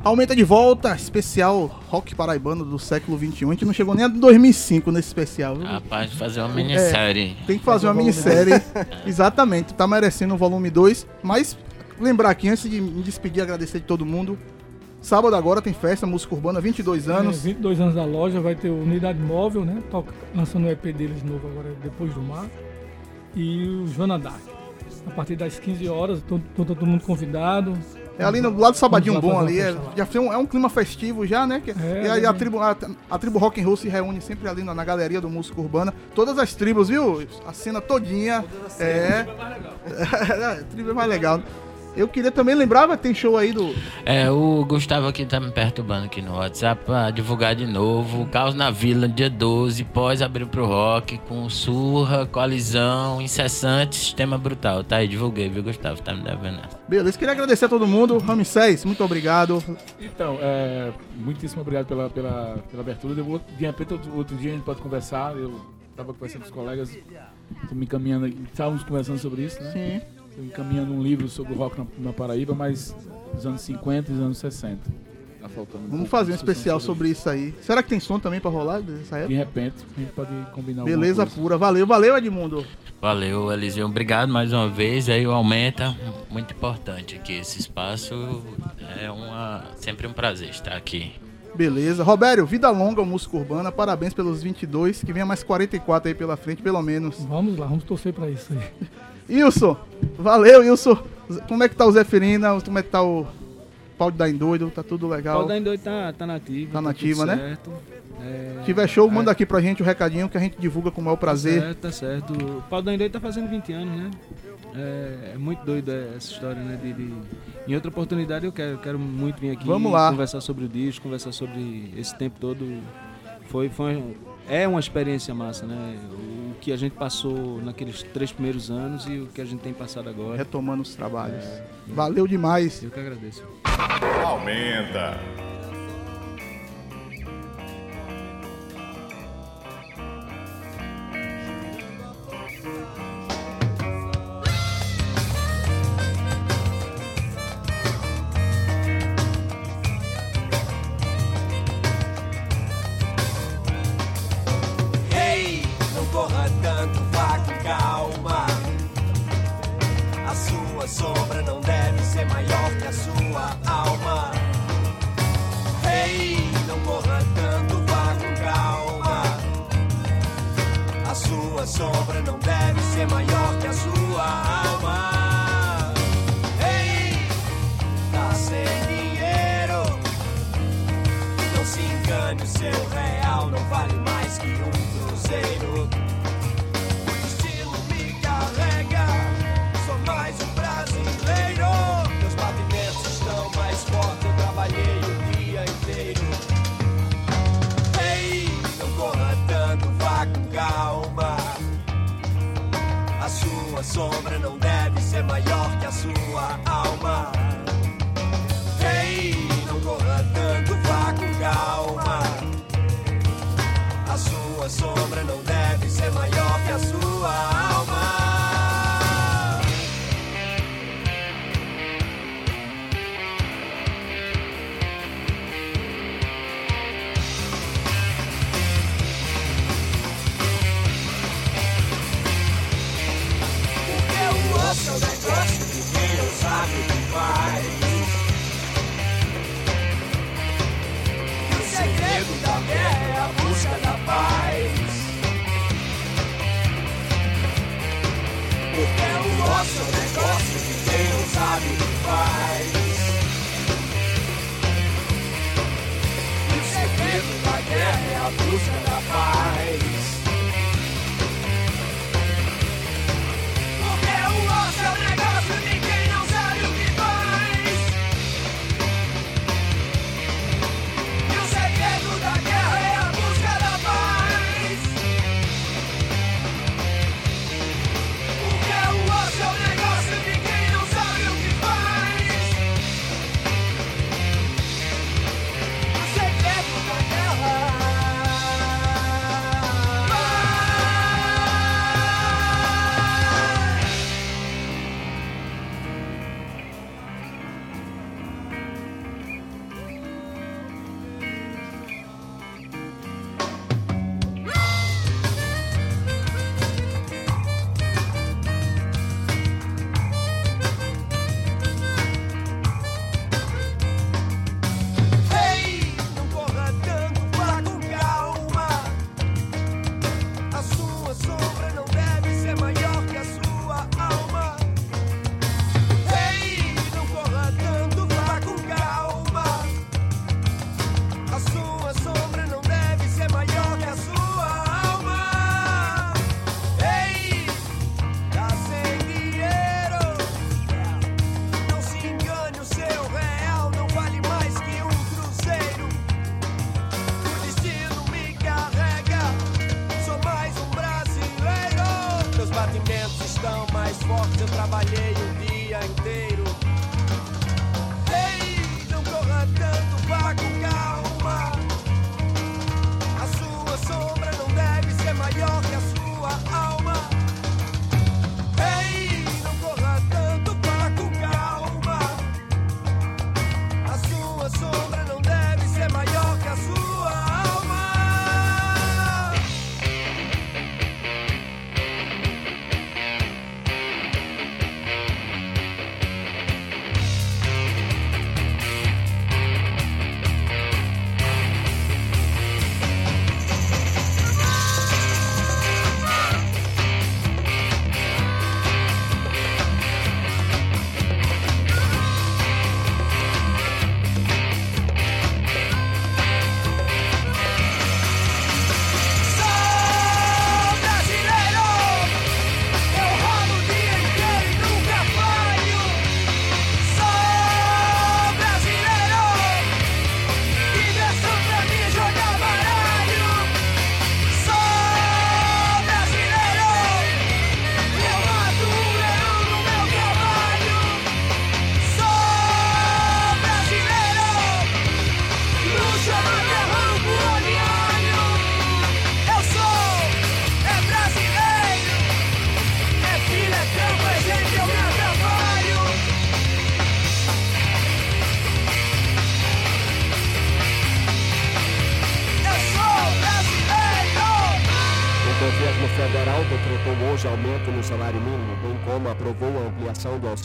Aumenta de volta, especial rock paraibano do século XXI. A gente não chegou nem a 2005 nesse especial. viu? Rapaz, fazer uma minissérie. É, tem que fazer uma minissérie. Exatamente, tá merecendo o volume 2. Mas lembrar aqui, antes de me despedir, agradecer de todo mundo. Sábado agora tem festa, música urbana, 22 anos. É, 22 anos da loja, vai ter o Unidade Móvel, né? Toca, lançando o EP deles de novo agora, depois do mar. E o Joana Dark. A partir das 15 horas, todo, todo, todo mundo convidado. É ali no, do lado do Sabadinho Bom ali. É, já foi um, é um clima festivo já, né? Que, É, e aí a tribo, a, a tribo rock and roll se reúne sempre ali na, na galeria do Música Urbana. Todas as tribos, viu? A cena todinha. é. a tribo é mais legal. Eu queria também lembrar, vai ter show aí do. É, o Gustavo aqui tá me perturbando aqui no WhatsApp pra divulgar de novo. Caos na Vila, dia 12, pós abrir pro rock, com surra, colisão, incessante, sistema brutal. Tá aí, divulguei, viu, Gustavo? Tá me devendo. Beleza, queria agradecer a todo mundo. Ramsés, muito obrigado. Então, é, muitíssimo obrigado pela, pela, pela abertura. Eu vou, de repente, outro, outro dia a gente pode conversar. Eu estava conversando com os colegas, tô me encaminhando, aqui, estávamos conversando sobre isso, né? Sim. Encaminhando um livro sobre o rock na, na Paraíba, mas dos anos 50 e dos anos 60. Tá faltando um Vamos fazer um especial sobre isso aí. Será que tem som também pra rolar dessa época? De repente, a gente pode combinar Beleza coisa. pura. Valeu, valeu, Edmundo. Valeu, Eliseu. Obrigado mais uma vez. Aí o Aumenta, muito importante aqui. Esse espaço é uma, sempre um prazer estar aqui. Beleza. Robério, vida longa, música urbana. Parabéns pelos 22. Que venha mais 44 aí pela frente, pelo menos. Vamos lá, vamos torcer pra isso aí. Wilson, valeu, Wilson. Como é que tá o Zeferina? Como é que tá o pau de dar em doido? Tá tudo O legal? Pau da Indoit tá, tá nativa. Tá nativa, tudo né? certo. É, Se tiver show, manda é, aqui pra gente o recadinho que a gente divulga com o maior prazer. Tá certo, tá certo. O Pau da Indoit tá fazendo 20 anos, né? É, é muito doido essa história, né? De, de- Em outra oportunidade eu quero, quero muito vir aqui Vamos lá. conversar sobre o disco, conversar sobre esse tempo todo. Foi, foi, é uma experiência massa, né? O que a gente passou naqueles três primeiros anos e o que a gente tem passado agora. Retomando os trabalhos. Valeu demais. Eu que agradeço. Aumenta. É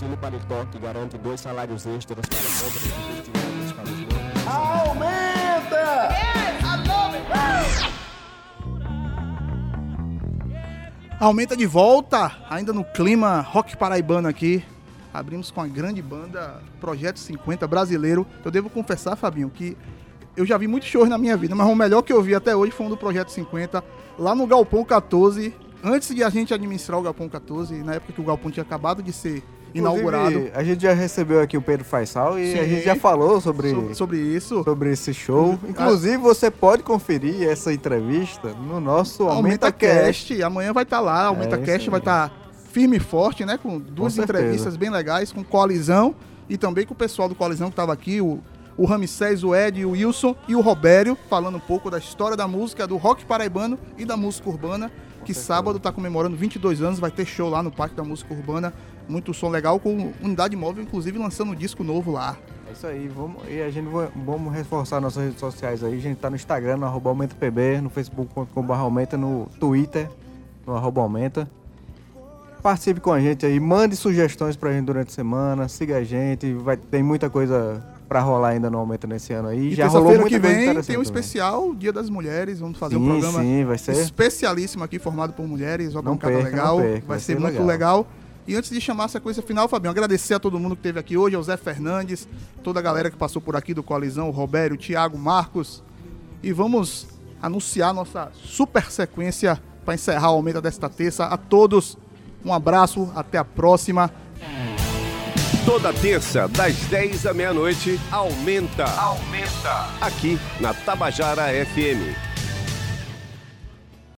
auxílio paletó, que garante dois salários extras para compras de vestimentas para os. Aumenta! Aumenta de volta, ainda no clima rock paraibano aqui. Abrimos com a grande banda Projeto 50 brasileiro. Eu devo confessar, Fabinho, que eu já vi muitos shows na minha vida, mas o melhor que eu vi até hoje foi um do Projeto 50, lá no Galpão 14, antes de a gente administrar o Galpão 14, na época que o Galpão tinha acabado de ser inaugurado. A gente já recebeu aqui o Pedro Faisal e a Sim. gente já falou sobre, Sobre- sobre isso. Sobre esse show. Inclusive, você pode conferir essa entrevista no nosso Aumenta, Aumenta Cast. Cast, amanhã vai estar lá, Aumenta É Cast vai estar firme e forte, né? Com duas certeza. entrevistas bem legais, com Coalizão e também com o pessoal do Coalizão que estava aqui, o, o Ramsés, o Ed, o Wilson e o Robério, falando um pouco da história da música, do rock paraibano e da música urbana, que sábado está comemorando 22 anos, vai ter show lá no Parque da Música Urbana, muito som legal, com Unidade Móvel, inclusive lançando um disco novo lá. É isso aí, vamos, e a gente vai, vamos reforçar nossas redes sociais aí. A gente tá no Instagram, no arroba aumentapb, no facebook.com.br aumenta, no Twitter, no arroba aumenta. Participe com a gente aí, mande sugestões pra gente durante a semana, siga a gente, vai, tem muita coisa pra rolar ainda no Aumenta nesse ano aí. E Já rolou muita que vem tem um especial Dia das Mulheres. Vamos fazer um Sim, programa sim, vai ser. especialíssimo aqui, formado por mulheres. Uma Não perca, legal. não perca, vai, ser, muito legal. E antes de chamar a sequência final, Fabinho, agradecer a todo mundo que esteve aqui hoje, ao Zé Fernandes, toda a galera que passou por aqui do Coalizão, o Robério, o Thiago, Marcos. E vamos anunciar nossa super sequência para encerrar o aumento desta terça. A todos, um abraço, até a próxima. Toda terça, das 10 à meia-noite, aumenta. Aumenta. Aqui na Tabajara FM.